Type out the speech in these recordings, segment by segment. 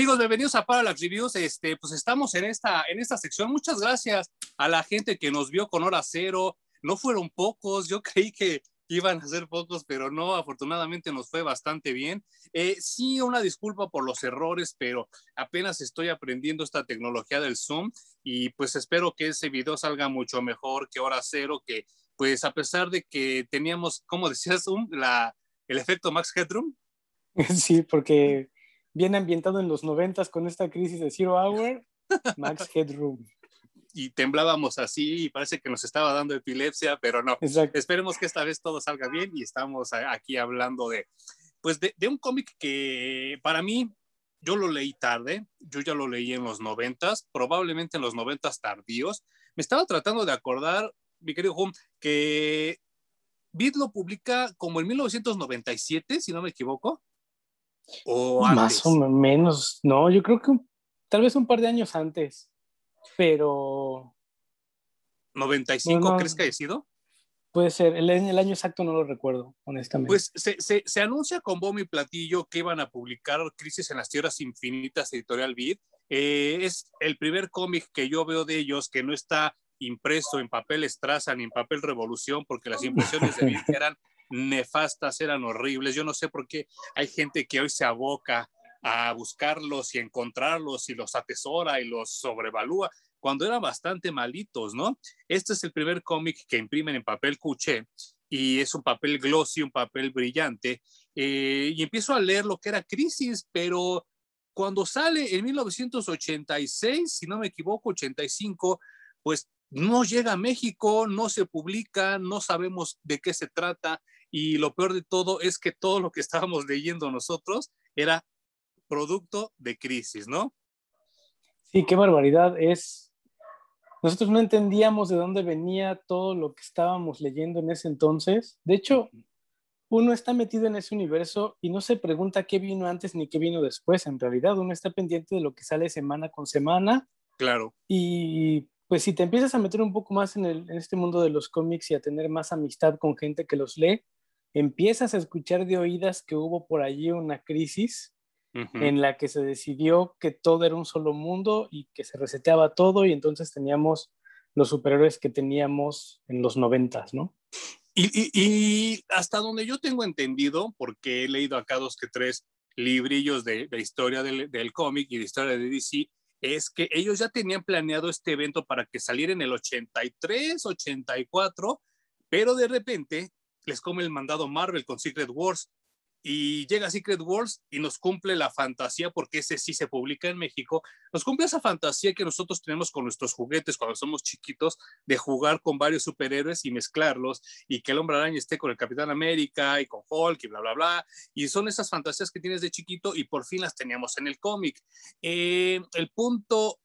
Amigos, bienvenidos a Parallax Reviews. Este, pues estamos en esta, en esta sección. Muchas gracias a la gente que nos vio con hora cero. No fueron pocos, yo creí que iban a ser pocos, pero no, afortunadamente nos fue bastante bien. Eh, sí, una disculpa por los errores, pero apenas estoy aprendiendo esta tecnología del Zoom y pues espero que ese video salga mucho mejor que hora cero, que pues a pesar de que teníamos, como decía Zoom, la, el efecto Max Headroom. Sí, porque bien ambientado en los noventas con esta crisis de Zero Hour, Max Headroom. Y temblábamos así y parece que nos estaba dando epilepsia, pero no. Esperemos que esta vez todo salga bien y estamos aquí hablando de, pues de, de un cómic que para mí, yo lo leí tarde, yo ya lo leí en los noventas, probablemente en los noventas tardíos. Me estaba tratando de acordar, mi querido Hum, que Beat lo publica como en 1997, si no me equivoco. O Más o menos, no, yo creo que tal vez un par de años antes, pero... ¿95 crees que haya sido? Puede ser, el, el, año exacto no lo recuerdo, honestamente. Pues se, se, se, anuncia con bombo y platillo que iban a publicar Crisis en las Tierras Infinitas, editorial Beat. Eh, es el primer cómic que yo veo de ellos que no está impreso en papel Straza ni en papel Revolución, porque las impresiones de Beat eran nefastas, eran horribles. Yo no sé por qué hay gente que hoy se aboca a buscarlos y encontrarlos y los atesora y los sobrevalúa, cuando eran bastante malitos, ¿no? Este es el primer cómic que imprimen en papel cuché y es un papel glossy, un papel brillante. Eh, y empiezo a leer lo que era Crisis, pero cuando sale en 1986, si no me equivoco, 85, pues no llega a México, no se publica, no sabemos de qué se trata y lo peor de todo es que todo lo que estábamos leyendo nosotros era producto de crisis, ¿no? Sí, qué barbaridad es. Nosotros no entendíamos de dónde venía todo lo que estábamos leyendo en ese entonces. De hecho, uno está metido en ese universo y no se pregunta qué vino antes ni qué vino después. En realidad, uno está pendiente de lo que sale semana con semana. Claro. Y pues si te empiezas a meter un poco más en, el, en este mundo de los cómics y a tener más amistad con gente que los lee, empiezas a escuchar de oídas que hubo por allí una crisis en la que se decidió que todo era un solo mundo y que se reseteaba todo y entonces teníamos los superhéroes que teníamos en los noventas, ¿no? Y, hasta donde yo tengo entendido, porque he leído acá dos que tres librillos de, de historia del, del cómic y de historia de DC, es que ellos ya tenían planeado este evento para que saliera en el 83, 84, pero de repente les come el mandado Marvel con Secret Wars y llega Secret Wars y nos cumple la fantasía, porque ese sí se publica en México, nos cumple esa fantasía que nosotros tenemos con nuestros juguetes cuando somos chiquitos, de jugar con varios superhéroes y mezclarlos, y que el hombre araña esté con el Capitán América y con Hulk y bla, bla, bla, y son esas fantasías que tienes de chiquito y por fin las teníamos en el cómic. Eh, el punto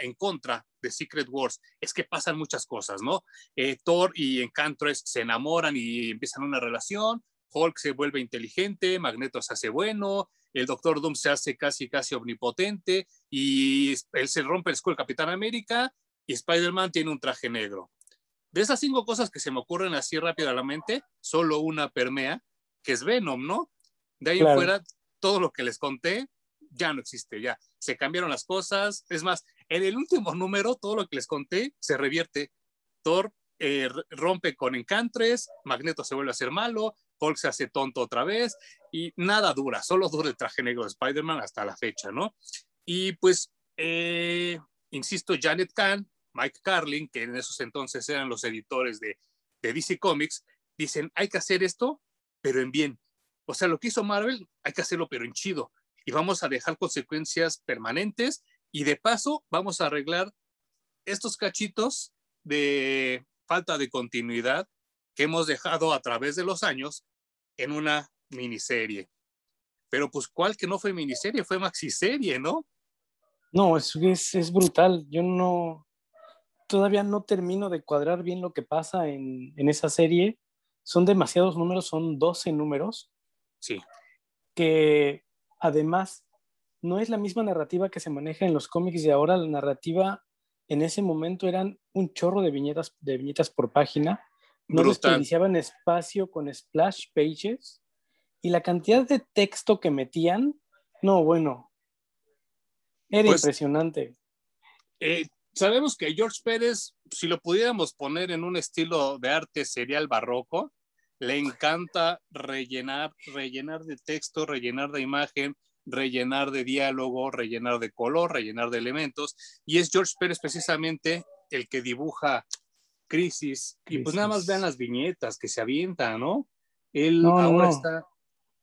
en contra de Secret Wars es que pasan muchas cosas, ¿no? Eh, Thor y Enchantress se enamoran y empiezan una relación, Hulk se vuelve inteligente, Magneto se hace bueno, el Doctor Doom se hace casi, casi omnipotente y él se rompe el escudo Capitán América y Spider-Man tiene un traje negro. De esas cinco cosas que se me ocurren así rápido a la mente, solo una permea, que es Venom, ¿no? De ahí en fuera, todo lo que les conté ya no existe, ya se cambiaron las cosas. Es más, en el último número, todo lo que les conté se revierte. Thor eh, rompe con Encantres, Magneto se vuelve a ser malo, Hulk se hace tonto otra vez y nada dura, solo dura el traje negro de Spider-Man hasta la fecha, ¿no? Y pues, eh, insisto, Janet Kahn, Mike Carlin, que en esos entonces eran los editores de, de DC Comics, dicen, hay que hacer esto, pero en bien. O sea, lo que hizo Marvel, hay que hacerlo, pero en chido y vamos a dejar consecuencias permanentes y de paso vamos a arreglar estos cachitos de falta de continuidad que hemos dejado a través de los años en una miniserie. Pero pues, ¿cuál que no fue miniserie? Fue maxiserie, ¿no? No, es, es, es brutal. Yo no, todavía no termino de cuadrar bien lo que pasa en, en esa serie. Son demasiados números, son 12 números. Sí. Que Además, no es la misma narrativa que se maneja en los cómics de ahora. La narrativa en ese momento eran un chorro de viñetas, de viñetas por página. No desperdiciaban espacio con splash pages. Y la cantidad de texto que metían, no, bueno, Era pues, impresionante. Eh, sabemos que George Pérez, si lo pudiéramos poner en un estilo de arte serial barroco, le encanta rellenar, rellenar de texto, rellenar de imagen, rellenar de diálogo, rellenar de color, rellenar de elementos. Y es George Pérez precisamente el que dibuja Crisis. Y pues nada más vean las viñetas que se avientan, ¿no? Él ahora está,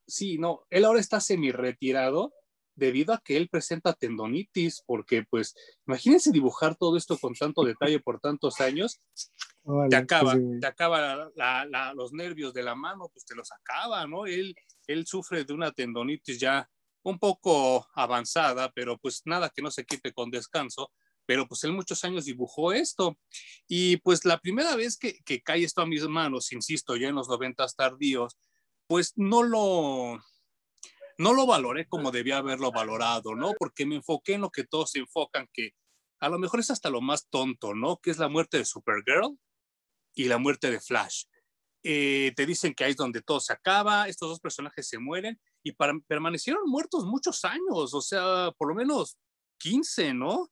sí, no, él ahora está semi retirado debido a que él presenta tendonitis, porque pues imagínense dibujar todo esto con tanto detalle por tantos años, te acaba, te acaba los nervios de la mano, pues te los acaba, ¿no? Él, él sufre de una tendonitis ya un poco avanzada, pero pues nada que no se quite con descanso, pero pues él muchos años dibujó esto. Y pues la primera vez que, que cae esto a mis manos, insisto, ya en los noventas tardíos, pues no lo, no lo valoré como debía haberlo valorado, ¿no? Porque me enfoqué en lo que todos se enfocan, que a lo mejor es hasta lo más tonto, ¿no? Que es la muerte de Supergirl y la muerte de Flash. Eh, te dicen que ahí es donde todo se acaba, estos dos personajes se mueren y permanecieron muertos muchos años, o sea, por lo menos 15, ¿no?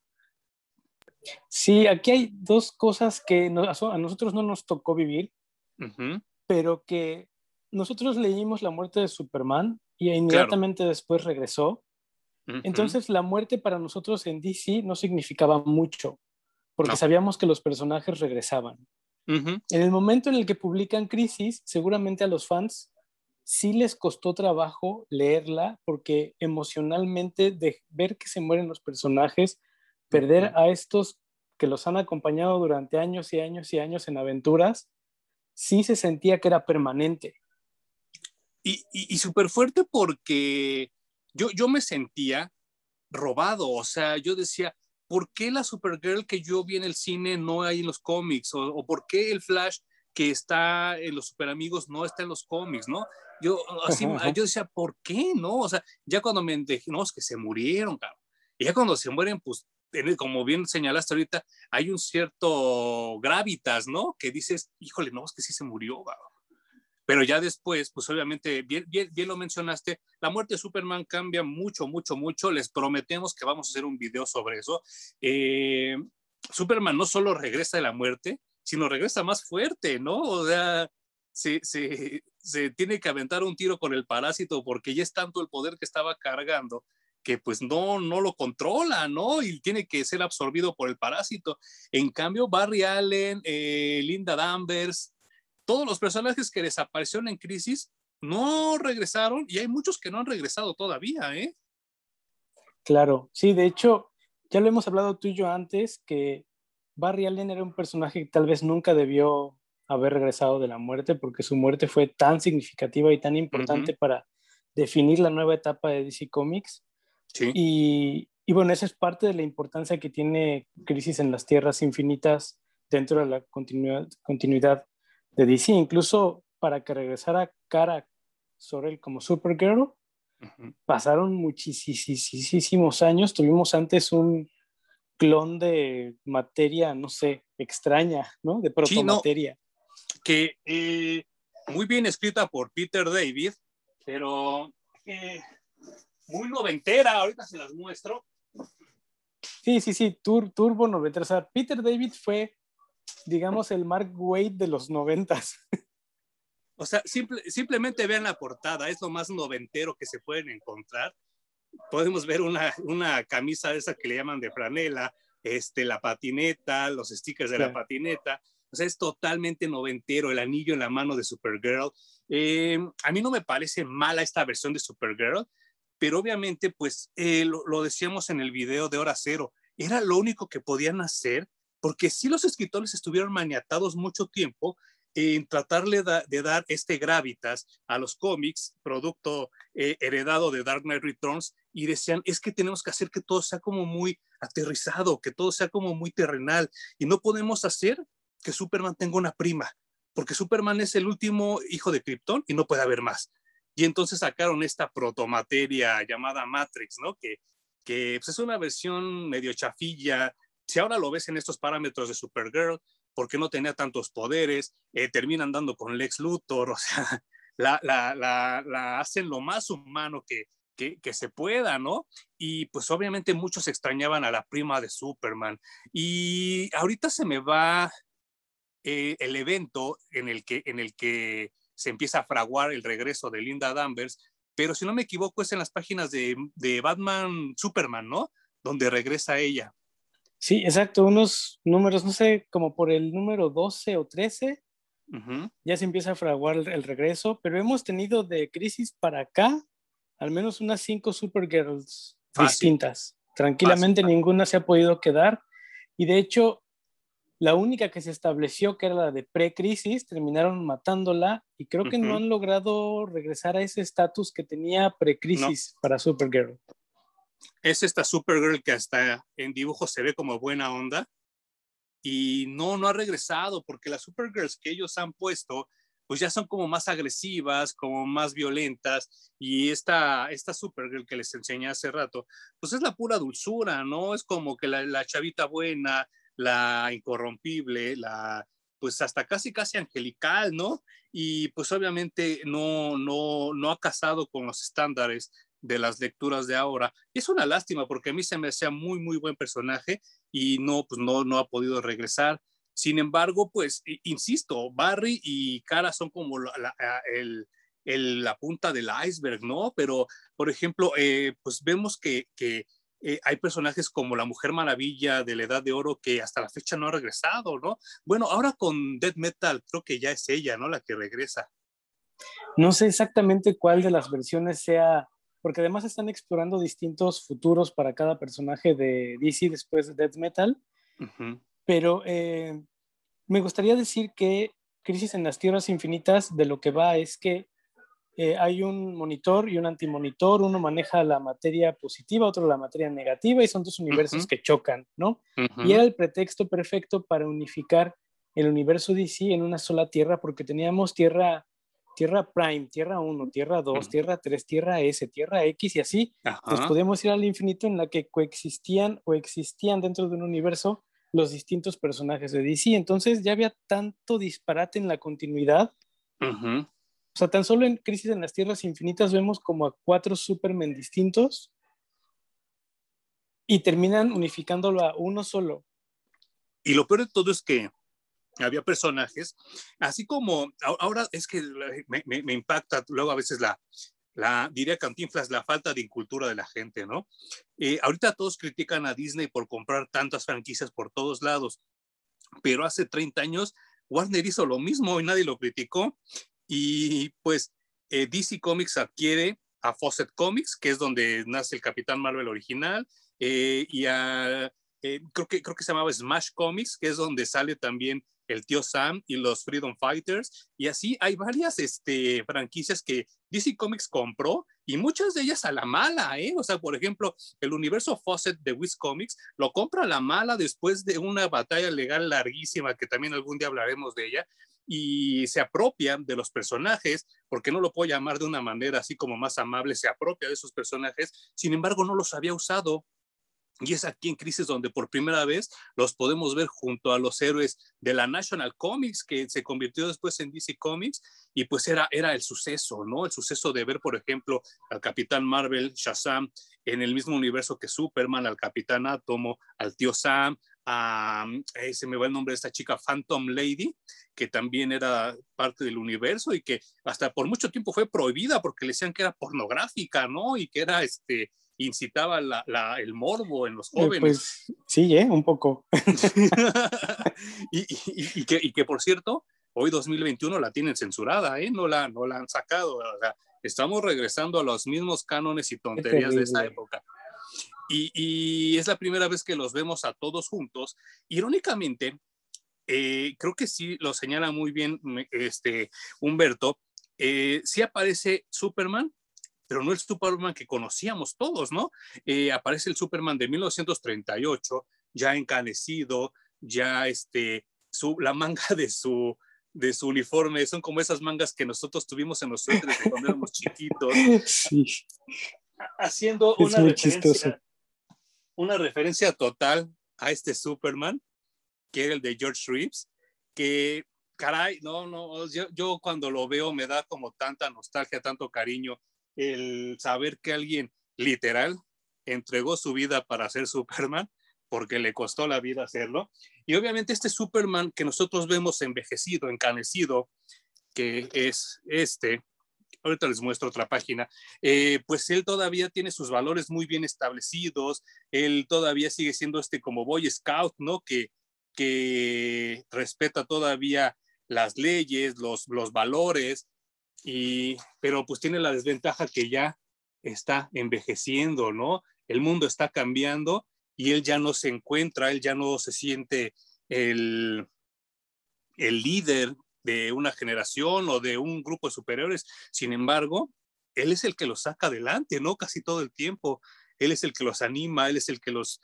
Sí, aquí hay dos cosas que a nosotros no nos tocó vivir, pero que nosotros leímos la muerte de Superman y inmediatamente después regresó. Entonces la muerte para nosotros en DC no significaba mucho, porque sabíamos que los personajes regresaban. En el momento en el que publican Crisis, seguramente a los fans sí les costó trabajo leerla, porque emocionalmente de ver que se mueren los personajes, perder a estos que los han acompañado durante años y años y años en aventuras, sí se sentía que era permanente. Y, y, súper fuerte porque yo, yo me sentía robado, o sea, yo decía, ¿por qué la Supergirl que yo vi en el cine no hay en los cómics? O, por qué el Flash que está en los Super Amigos no está en los cómics, ¿no? Yo, así, yo decía, ¿por qué no? O sea, ya cuando me dije, no, es que se murieron, cabrón. Y ya cuando se mueren, pues, como bien señalaste ahorita, hay un cierto gravitas, ¿no? Que dices, híjole, no, es que sí se murió, cabrón. Pero ya después, pues obviamente, bien, bien, lo mencionaste, la muerte de Superman cambia mucho, mucho, mucho. Les prometemos que vamos a hacer un video sobre eso. Eh, Superman no solo regresa de la muerte, sino regresa más fuerte, ¿no? O sea, se, se, se, tiene que aventar un tiro con el parásito porque ya es tanto el poder que estaba cargando que pues no, no lo controla, ¿no? Y tiene que ser absorbido por el parásito. En cambio, Barry Allen, eh, Linda Danvers, todos los personajes que desaparecieron en Crisis no regresaron y hay muchos que no han regresado todavía, ¿eh? Claro, sí, de hecho, ya lo hemos hablado tú y yo antes, que Barry Allen era un personaje que tal vez nunca debió haber regresado de la muerte porque su muerte fue tan significativa y tan importante para definir la nueva etapa de DC Comics. Sí. Y, y, bueno, esa es parte de la importancia que tiene Crisis en las Tierras Infinitas dentro de la continuidad, continuidad de DC, incluso para que regresara Cara Sorel como Supergirl, pasaron muchísimos años. Tuvimos antes un clon de materia, no sé, extraña, ¿no? De protomateria. que eh, muy bien escrita por Peter David, pero eh, muy noventera, ahorita se las muestro. Sí, sí, sí, Turbo noventera. O sea, Peter David fue digamos, el Mark Wade de los noventas. O sea, simplemente vean la portada, es lo más noventero que se pueden encontrar. Podemos ver una, una camisa esa que le llaman de franela, este, la patineta, los stickers de la patineta. O sea, es totalmente noventero, el anillo en la mano de Supergirl. Eh, a mí no me parece mala esta versión de Supergirl, pero obviamente, pues, eh, lo, lo, decíamos en el video de Hora Cero, era lo único que podían hacer porque si los escritores estuvieron maniatados mucho tiempo en tratarle de dar este gravitas a los cómics, producto eh, heredado de Dark Knight Returns, y decían, es que tenemos que hacer que todo sea como muy aterrizado, que todo sea como muy terrenal, y no podemos hacer que Superman tenga una prima, porque Superman es el último hijo de Krypton y no puede haber más. Y entonces sacaron esta protomateria llamada Matrix, ¿no? Que, que pues, es una versión medio chafilla, si ahora lo ves en estos parámetros de Supergirl, porque no tenía tantos poderes, eh, terminan dando con Lex Luthor, o sea, la, hacen lo más humano que, que, que, se pueda, ¿no? Y pues obviamente muchos extrañaban a la prima de Superman. Y ahorita se me va eh, el evento en el, que, en el que se empieza a fraguar el regreso de Linda Danvers, pero si no me equivoco es en las páginas de, de Batman Superman, ¿no? Donde regresa ella. Sí, exacto, unos números, no sé, como por el número 12 o 13, ya se empieza a fraguar el, regreso, pero hemos tenido de crisis para acá al menos unas cinco Supergirls distintas. Tranquilamente ninguna se ha podido quedar y de hecho la única que se estableció, que era la de pre-crisis, terminaron matándola y creo que no han logrado regresar a ese estatus que tenía pre-crisis para Supergirl. Es esta Supergirl que hasta en dibujo se ve como buena onda y no, no ha regresado porque las Supergirls que ellos han puesto pues ya son como más agresivas, como más violentas, y esta, esta Supergirl que les enseñé hace rato, pues es la pura dulzura, ¿no? Es como que la, la chavita buena, la incorrompible, la pues hasta casi casi angelical, ¿no? Y pues obviamente no, no, no ha casado con los estándares de las lecturas de ahora. Y es una lástima porque a mí se me hacía muy, muy buen personaje y no, pues no, no ha podido regresar. Sin embargo, pues, insisto, Barry y Cara son como la, el, el, la punta del iceberg, ¿no? Pero, por ejemplo, eh, pues vemos que, que eh, hay personajes como la Mujer Maravilla de la Edad de Oro que hasta la fecha no ha regresado, ¿no? Bueno, ahora con Dead Metal creo que ya es ella, ¿no? La que regresa. No sé exactamente cuál de las versiones sea, porque además están explorando distintos futuros para cada personaje de DC después de Dead Metal, pero eh, me gustaría decir que Crisis en las Tierras Infinitas de lo que va es que eh, hay un monitor y un antimonitor, uno maneja la materia positiva, otro la materia negativa, y son dos universos que chocan, ¿no? Y era el pretexto perfecto para unificar el universo DC en una sola tierra, porque teníamos tierra, tierra Prime, Tierra 1, Tierra 2, Tierra 3, Tierra S, Tierra X, y así nos podemos ir al infinito en la que coexistían o existían dentro de un universo los distintos personajes de DC. Entonces ya había tanto disparate en la continuidad. O sea, tan solo en Crisis en las Tierras Infinitas vemos como a cuatro Supermen distintos y terminan unificándolo a uno solo. Y lo peor de todo es que había personajes, así como ahora es que me, impacta luego a veces la, la, diría Cantinflas, la falta de incultura de la gente, ¿no? Eh, ahorita todos critican a Disney por comprar tantas franquicias por todos lados, pero hace 30 años Warner hizo lo mismo y nadie lo criticó. Y pues eh, DC Comics adquiere a Fawcett Comics, que es donde nace el Capitán Marvel original, eh, y a, eh, creo, que, creo que se llamaba Smash Comics, que es donde sale también el tío Sam y los Freedom Fighters. Y así hay varias este, franquicias que DC Comics compró y muchas de ellas a la mala, ¿eh? O sea, por ejemplo, el universo Fawcett de Wiz Comics lo compra a la mala después de una batalla legal larguísima que también algún día hablaremos de ella y se apropia de los personajes, porque no lo puedo llamar de una manera así como más amable, se apropia de esos personajes, sin embargo no los había usado. Y es aquí en Crisis donde por primera vez los podemos ver junto a los héroes de la National Comics, que se convirtió después en DC Comics, y pues era, era el suceso, ¿no? El suceso de ver, por ejemplo, al Capitán Marvel, Shazam, en el mismo universo que Superman, al Capitán Átomo, al tío Sam, a, se me va el nombre de esta chica, Phantom Lady, que también era parte del universo y que hasta por mucho tiempo fue prohibida porque le decían que era pornográfica, ¿no? Y que era, este, incitaba el morbo en los eh, jóvenes. Pues sí, ¿eh? un poco. y, que, y, que, por cierto, hoy 2021 la tienen censurada, ¿eh? No la, no la han sacado. O sea, estamos regresando a los mismos cánones y tonterías de esa época. Y, es la primera vez que los vemos a todos juntos. Irónicamente, eh, creo que sí lo señala muy bien este, Humberto, eh, sí aparece Superman, pero no el Superman que conocíamos todos, ¿no? Eh, aparece el Superman de 1938, ya encanecido, ya este, su, la manga de su, de su uniforme son como esas mangas que nosotros tuvimos en los suéteres cuando éramos chiquitos. Sí. Haciendo una referencia, una referencia total a este Superman, que era el de George Reeves, que, caray, no, no, yo, yo cuando lo veo me da como tanta nostalgia, tanto cariño. El saber que alguien literal entregó su vida para ser Superman, porque le costó la vida hacerlo. Y obviamente este Superman que nosotros vemos envejecido, encanecido, que es este, ahorita les muestro otra página, eh, pues él todavía tiene sus valores muy bien establecidos, él todavía sigue siendo este como Boy Scout, ¿no? Que, que respeta todavía las leyes, los, los valores, y, pero pues tiene la desventaja que ya está envejeciendo, ¿no? El mundo está cambiando y él ya no se encuentra, él ya no se siente el, el líder de una generación o de un grupo de superiores. Sin embargo, él es el que los saca adelante, ¿no? Casi todo el tiempo. Él es el que los anima, él es el que los,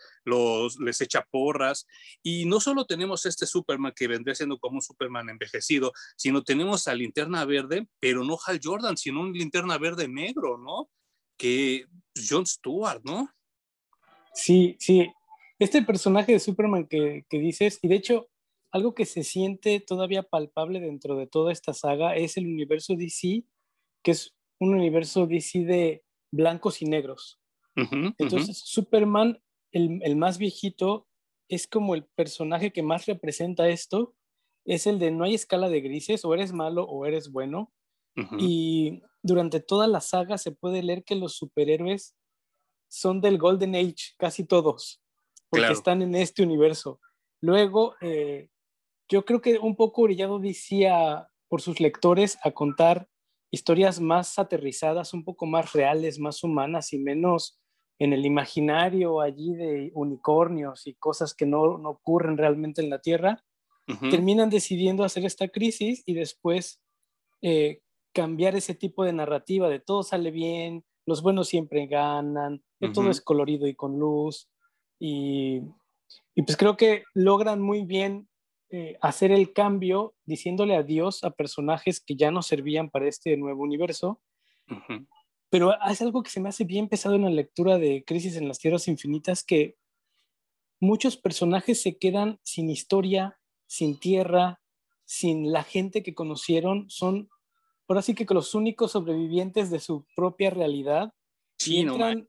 les echa porras. Y no solo tenemos este Superman que vendría siendo como un Superman envejecido, sino tenemos a Linterna Verde, pero no Hal Jordan, sino un Linterna Verde negro, ¿no? Que John Stewart, ¿no? Sí, sí. Este personaje de Superman que, que dices, y de hecho, algo que se siente todavía palpable dentro de toda esta saga es el universo DC, que es un universo DC de blancos y negros. Entonces, Superman, el, más viejito, es como el personaje que más representa esto. Es el de no hay escala de grises, o eres malo o eres bueno. Y durante toda la saga se puede leer que los superhéroes son del Golden Age, casi todos, porque están en este universo. Luego, eh, yo creo que un poco orillado decía por sus lectores a contar historias más aterrizadas, un poco más reales, más humanas y menos en el imaginario allí de unicornios y cosas que no, ocurren realmente en la Tierra, terminan decidiendo hacer esta crisis y después eh, cambiar ese tipo de narrativa de todo sale bien, los buenos siempre ganan, todo es colorido y con luz. Y, y, pues creo que logran muy bien eh, hacer el cambio diciéndole adiós a personajes que ya no servían para este nuevo universo. Pero es algo que se me hace bien pesado en la lectura de Crisis en las Tierras Infinitas, que muchos personajes se quedan sin historia, sin tierra, sin la gente que conocieron, son ahora sí que los únicos sobrevivientes de su propia realidad. entran,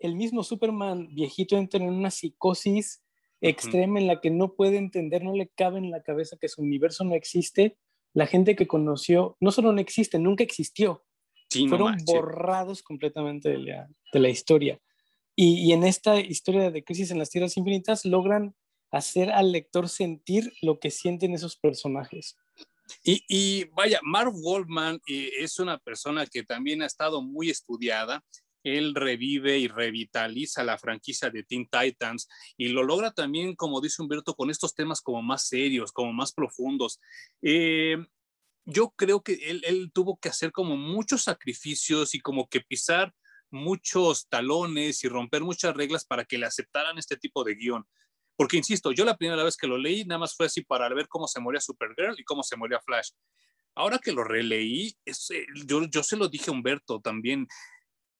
el mismo Superman viejito entra en una psicosis extrema en la que no puede entender, no le cabe en la cabeza que su universo no existe. La gente que conoció no solo no existe, nunca existió. Fueron borrados completamente de la, de la historia. Y, y, en esta historia de Crisis en las Tierras Infinitas logran hacer al lector sentir lo que sienten esos personajes. Y, y vaya, Marv Goldman eh, es una persona que también ha estado muy estudiada él revive y revitaliza la franquicia de Teen Titans y lo logra también, como dice Humberto, con estos temas como más serios, como más profundos. Eh, yo creo que él, tuvo que hacer como muchos sacrificios y como que pisar muchos talones y romper muchas reglas para que le aceptaran este tipo de guion. Porque, insisto, yo la primera vez que lo leí nada más fue así para ver cómo se moría Supergirl y cómo se moría Flash. Ahora que lo releí, eh, yo, yo se lo dije a Humberto también,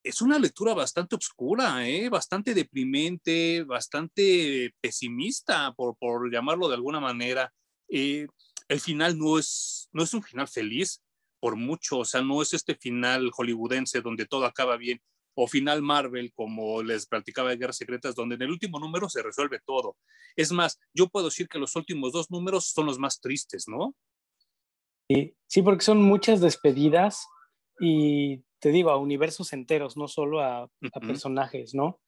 es una lectura bastante oscura, ¿eh? bastante deprimente, bastante pesimista, por, por llamarlo de alguna manera. Eh, el final no es, no es un final feliz, por mucho, o sea, no es este final hollywoodense donde todo acaba bien, o final Marvel, como les platicaba de Guerras Secretas, donde en el último número se resuelve todo. Es más, yo puedo decir que los últimos dos números son los más tristes, ¿no? Sí, sí porque son muchas despedidas y te digo, a universos enteros, no solo a, personajes, ¿no?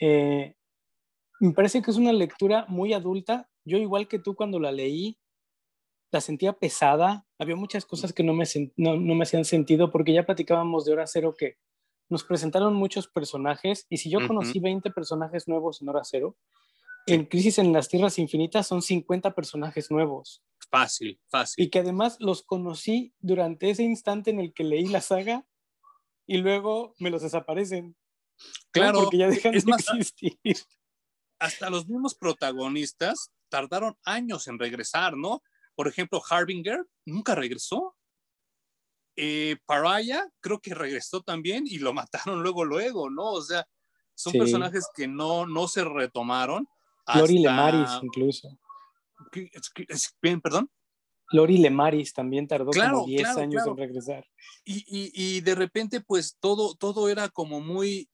Eh, me parece que es una lectura muy adulta. Yo, igual que tú, cuando la leí, la sentía pesada. Había muchas cosas que no me, no, me hacían sentido porque ya platicábamos de Hora Cero que nos presentaron muchos personajes y si yo conocí 20 personajes nuevos en Hora Cero, en Crisis en las Tierras Infinitas son 50 personajes nuevos. Fácil, fácil. Y que además los conocí durante ese instante en el que leí la saga y luego me los desaparecen. Claro, porque ya dejan de existir. Hasta los mismos protagonistas tardaron años en regresar, ¿no? Por ejemplo, Harbinger nunca regresó. Eh, Paraya creo que regresó también y lo mataron luego, luego, ¿no? O sea, son personajes que no, no se retomaron. Lori Lemaris incluso. Bien, perdón. Lori Lemaris también tardó como 10 años en regresar. Y, y, y, de repente, pues todo, todo era como muy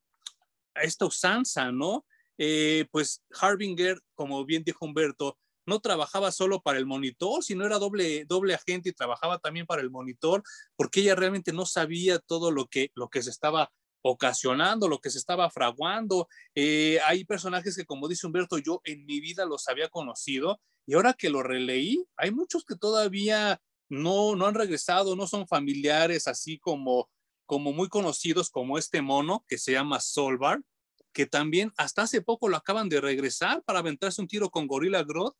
esta usanza, ¿no? Eh, pues Harbinger, como bien dijo Humberto, no trabajaba solo para el monitor, sino era doble, doble agente y trabajaba también para el monitor, porque ella realmente no sabía todo lo que, lo que se estaba ocasionando, lo que se estaba fraguando. Eh, hay personajes que, como dice Humberto, yo en mi vida los había conocido y ahora que lo releí, hay muchos que todavía no, no han regresado, no son familiares así como, como muy conocidos como este mono que se llama Solvar, que también hasta hace poco lo acaban de regresar para aventarse un tiro con Gorilla Grodd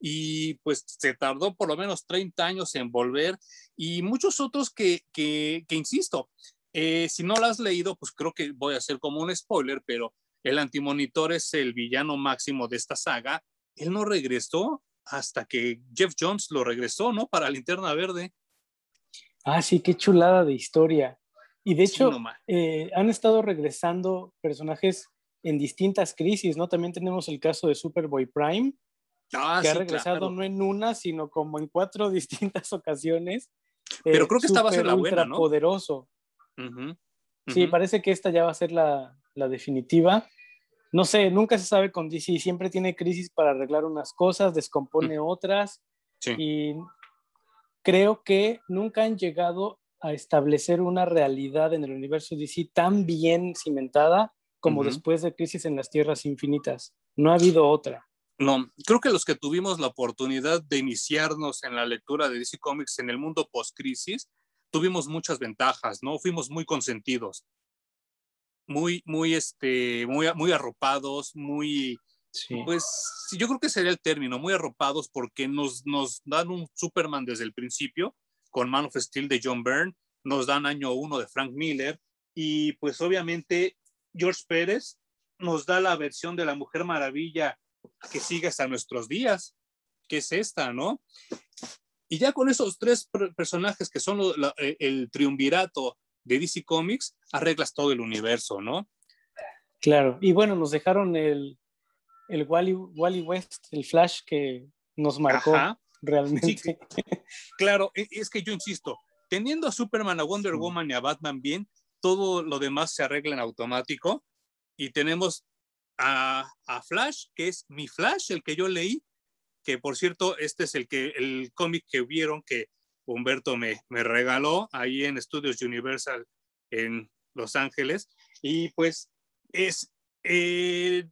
y pues se tardó por lo menos 30 años en volver y muchos otros que, que, insisto, eh, si no lo has leído, pues creo que voy a hacer como un spoiler, pero el antimonitor es el villano máximo de esta saga. Él no regresó hasta que Jeff Jones lo regresó, ¿no? Para Linterna Verde. Ah, sí, qué chulada de historia. Y de hecho, eh, han estado regresando personajes en distintas crisis, ¿no? También tenemos el caso de Superboy Prime, ah, que ha regresado no en una, sino como en cuatro distintas ocasiones. Pero creo que esta va a ser la buena, ¿no? poderoso. Sí, parece que esta ya va a ser la, la, definitiva. No sé, nunca se sabe con DC, siempre tiene crisis para arreglar unas cosas, descompone otras. Sí. Y creo que nunca han llegado a establecer una realidad en el universo DC tan bien cimentada como después de Crisis en las Tierras Infinitas. No ha habido otra. No, creo que los que tuvimos la oportunidad de iniciarnos en la lectura de DC Comics en el mundo post-crisis, tuvimos muchas ventajas, ¿no? Fuimos muy consentidos, muy, muy, este, muy, muy arropados, muy, pues, yo creo que sería el término, muy arropados porque nos, nos dan un Superman desde el principio, con Man of Steel de John Byrne, nos dan año uno de Frank Miller, y pues obviamente George Pérez nos da la versión de la Mujer Maravilla que sigue hasta nuestros días, que es esta, ¿no? Y ya con esos tres personajes que son eh, el triunvirato de DC Comics, arreglas todo el universo, ¿no? Claro, y bueno, nos dejaron el, el Wally, Wally West, el Flash que nos marcó realmente. claro, e, es que yo insisto, teniendo a Superman, a Wonder Woman y a Batman bien, todo lo demás se arregla en automático y tenemos a, Flash, que es mi Flash, el que yo leí, que por cierto, este es el, que, el cómic que vieron que Humberto me, me regaló ahí en Studios Universal en Los Ángeles. Y pues es, eh,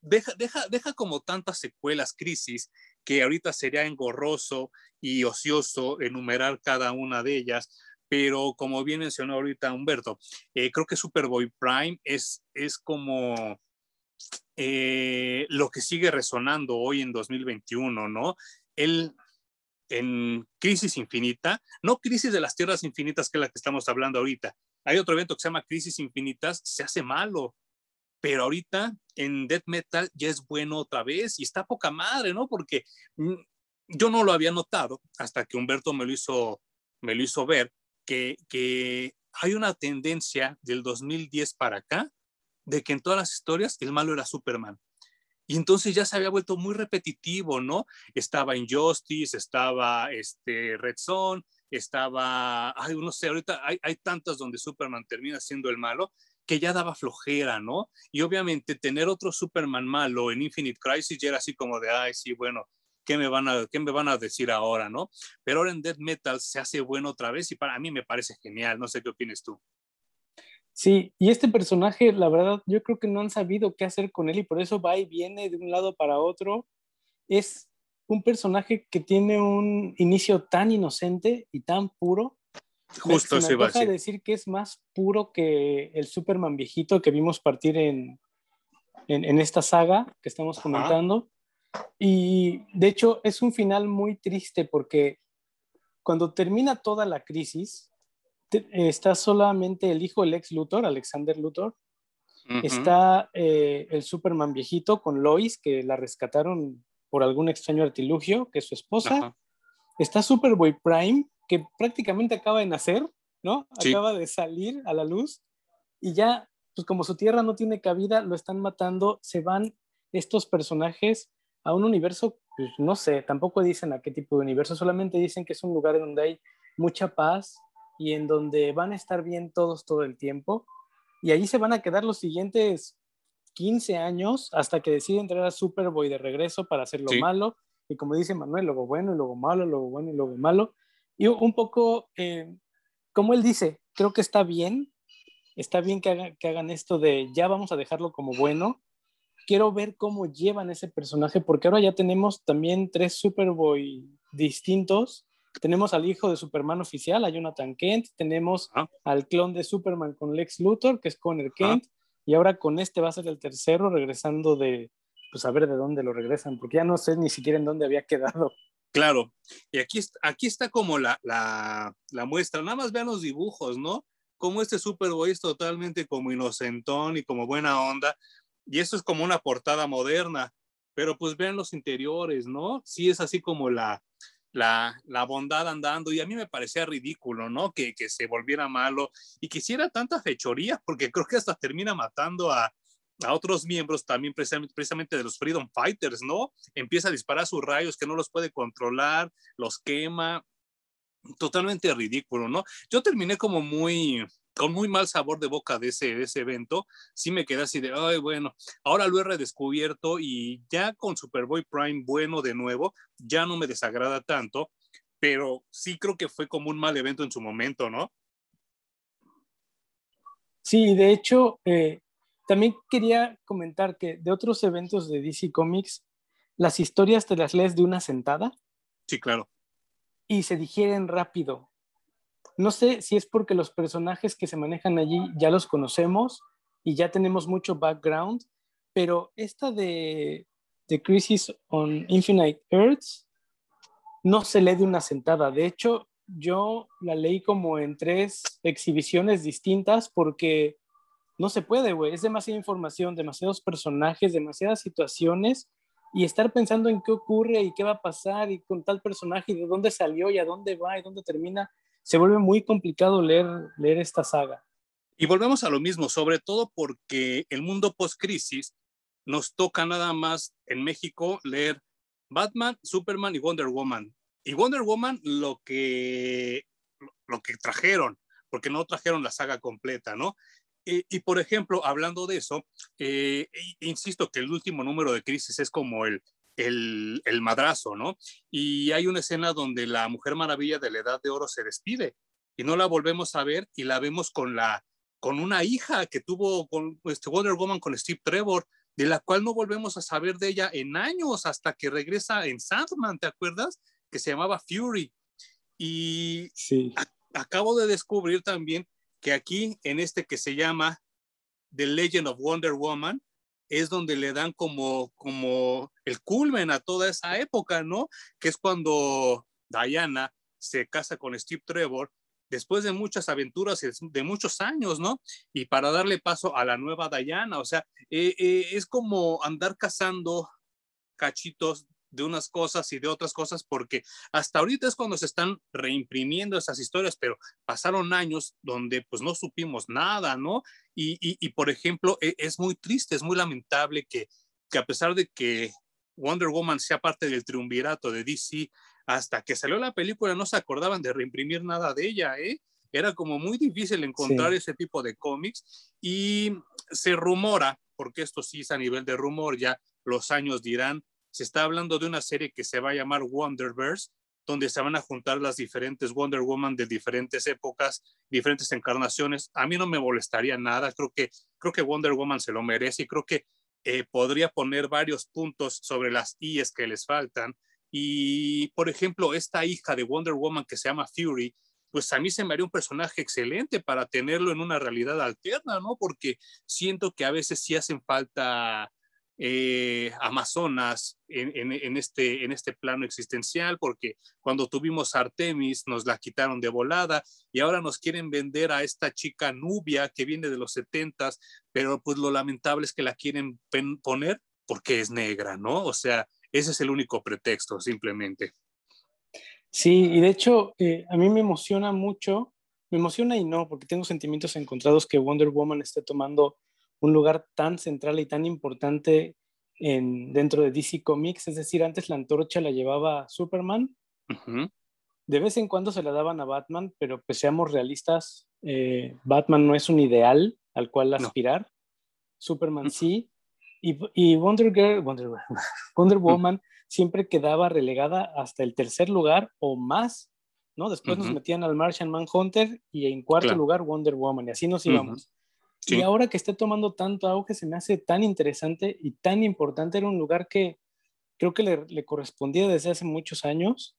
deja, deja, deja como tantas secuelas, crisis, que ahorita sería engorroso y ocioso enumerar cada una de ellas, pero como bien mencionó ahorita Humberto, eh, creo que Superboy Prime es, es como eh, lo que sigue resonando hoy en 2021, ¿no? Él en Crisis Infinita, no Crisis de las Tierras Infinitas, que es la que estamos hablando ahorita. Hay otro evento que se llama Crisis Infinitas, se hace malo, pero ahorita en Death Metal ya es bueno otra vez y está poca madre, ¿no? Porque mm, yo no lo había notado hasta que Humberto me lo hizo, me lo hizo ver, que, hay una tendencia del 2010 para acá de que en todas las historias el malo era Superman. Y entonces ya se había vuelto muy repetitivo, ¿no? Estaba Injustice, estaba este, Red Son, estaba, ay, no sé, ahorita hay, hay tantas donde Superman termina siendo el malo que ya daba flojera, ¿no? Y obviamente tener otro Superman malo en Infinite Crisis ya era así como de, ay, sí, bueno, ¿qué me van a, qué me van a decir ahora, no? Pero ahora en Death Metal se hace bueno otra vez y para mí me parece genial, no sé qué opinas tú. Sí, y este personaje, la verdad, yo creo que no han sabido qué hacer con él y por eso va y viene de un lado para otro. Es un personaje que tiene un inicio tan inocente y tan puro. Justo se va a decir que es más puro que el Superman viejito que vimos partir en, en, esta saga que estamos comentando. Y de hecho es un final muy triste porque cuando termina toda la crisis, está solamente el hijo del ex Luthor, Alexander Luthor. Está eh, el Superman viejito con Lois, que la rescataron por algún extraño artilugio, que es su esposa. Está Superboy Prime, que prácticamente acaba de nacer, ¿no? Acaba de salir a la luz. Y ya, pues como su tierra no tiene cabida, lo están matando. Se van estos personajes a un universo pues, no sé, tampoco dicen a qué tipo de universo, solamente dicen que es un lugar donde hay mucha paz y en donde van a estar bien todos todo el tiempo. Y allí se van a quedar los siguientes 15 años hasta que decide entrar a Superboy de regreso para hacer lo malo. Y como dice Manuel, luego bueno y luego malo, luego bueno y luego malo. Y un poco, eh, como él dice, creo que está bien, está bien que, que hagan esto de ya vamos a dejarlo como bueno. Quiero ver cómo llevan ese personaje, porque ahora ya tenemos también tres Superboy distintos. Tenemos al hijo de Superman oficial, a Jonathan Kent. Tenemos ah. al clon de Superman con Lex Luthor, que es Connor ah. Kent. Y ahora con este va a ser el tercero, regresando de, pues a ver de dónde lo regresan, porque ya no sé ni siquiera en dónde había quedado. Claro, y aquí, aquí está como la, la, la muestra, nada más vean los dibujos, ¿no? Como este Superboy es totalmente como inocentón y como buena onda, y eso es como una portada moderna, pero pues vean los interiores, ¿no? Sí es así como la, la, la, bondad andando y a mí me parecía ridículo, ¿no? Que, que se volviera malo y que hiciera tanta fechoría, porque creo que hasta termina matando a, a otros miembros también precisamente, precisamente, de los Freedom Fighters, ¿no? Empieza a disparar sus rayos que no los puede controlar, los quema, totalmente ridículo, ¿no? Yo terminé como muy, con muy mal sabor de boca de ese, de ese evento, sí me quedé así de, ay, bueno, ahora lo he redescubierto y ya con Superboy Prime bueno de nuevo, ya no me desagrada tanto, pero sí creo que fue como un mal evento en su momento, ¿no? Sí, de hecho, eh, también quería comentar que de otros eventos de DC Comics, las historias te las lees de una sentada. Sí, claro. Y se digieren rápido. No sé si es porque los personajes que se manejan allí ya los conocemos y ya tenemos mucho background, pero esta de, The Crisis on Infinite Earths no se lee de una sentada. De hecho, yo la leí como en tres exhibiciones distintas porque no se puede, güey. Es demasiada información, demasiados personajes, demasiadas situaciones y estar pensando en qué ocurre y qué va a pasar y con tal personaje y de dónde salió y a dónde va y dónde termina se vuelve muy complicado leer, leer esta saga. Y volvemos a lo mismo, sobre todo porque el mundo post-crisis nos toca nada más en México leer Batman, Superman y Wonder Woman. Y Wonder Woman lo que, lo que trajeron, porque no trajeron la saga completa, ¿no? y por ejemplo, hablando de eso, eh, insisto que el último número de Crisis es como el, el, el, madrazo, ¿no? Y hay una escena donde la Mujer Maravilla de la Edad de Oro se despide y no la volvemos a ver y la vemos con la con una hija que tuvo con este Wonder Woman con Steve Trevor, de la cual no volvemos a saber de ella en años hasta que regresa en Sandman, ¿te acuerdas? Que se llamaba Fury. Y sí. acabo de descubrir también que aquí en este que se llama The Legend of Wonder Woman, es donde le dan como, como el culmen a toda esa época, ¿no? Que es cuando Diana se casa con Steve Trevor después de muchas aventuras y de muchos años, ¿no? Y para darle paso a la nueva Diana, o sea, eh, eh, es como andar cazando cachitos de unas cosas y de otras cosas, porque hasta ahorita es cuando se están reimprimiendo esas historias, pero pasaron años donde pues no supimos nada, ¿no? Y, y, por ejemplo, e, es muy triste, es muy lamentable que, que a pesar de que Wonder Woman sea parte del triunvirato de DC, hasta que salió la película no se acordaban de reimprimir nada de ella, ¿eh? Era como muy difícil encontrar ese tipo de cómics y se rumora, porque esto sí es a nivel de rumor, ya los años dirán, se está hablando de una serie que se va a llamar Wonderverse, donde se van a juntar las diferentes Wonder Woman de diferentes épocas, diferentes encarnaciones. A mí no me molestaría nada, creo que, creo que Wonder Woman se lo merece y creo que eh, podría poner varios puntos sobre las IES que les faltan. Y, por ejemplo, esta hija de Wonder Woman que se llama Fury, pues a mí se me haría un personaje excelente para tenerlo en una realidad alterna, ¿no? Porque siento que a veces sí hacen falta eh, Amazonas en, este, en este plano existencial, porque cuando tuvimos Artemis nos la quitaron de volada y ahora nos quieren vender a esta chica Nubia que viene de los setentas, pero pues lo lamentable es que la quieren poner porque es negra, ¿no? O sea, ese es el único pretexto, simplemente. Sí, y de hecho eh, a mí me emociona mucho, me emociona y no, porque tengo sentimientos encontrados que Wonder Woman esté tomando un lugar tan central y tan importante en, dentro de DC Comics, es decir, antes la antorcha la llevaba Superman, de vez en cuando se la daban a Batman, pero pues seamos realistas, eh, Batman no es un ideal al cual aspirar, Superman sí, y, Wonder Girl, Wonder, Wonder Woman siempre quedaba relegada hasta el tercer lugar o más, ¿no? Después nos metían al Martian Manhunter y en cuarto lugar Wonder Woman, y así nos íbamos. Y ahora que está tomando tanto auge, se me hace tan interesante y tan importante. Era un lugar que creo que le, le correspondía desde hace muchos años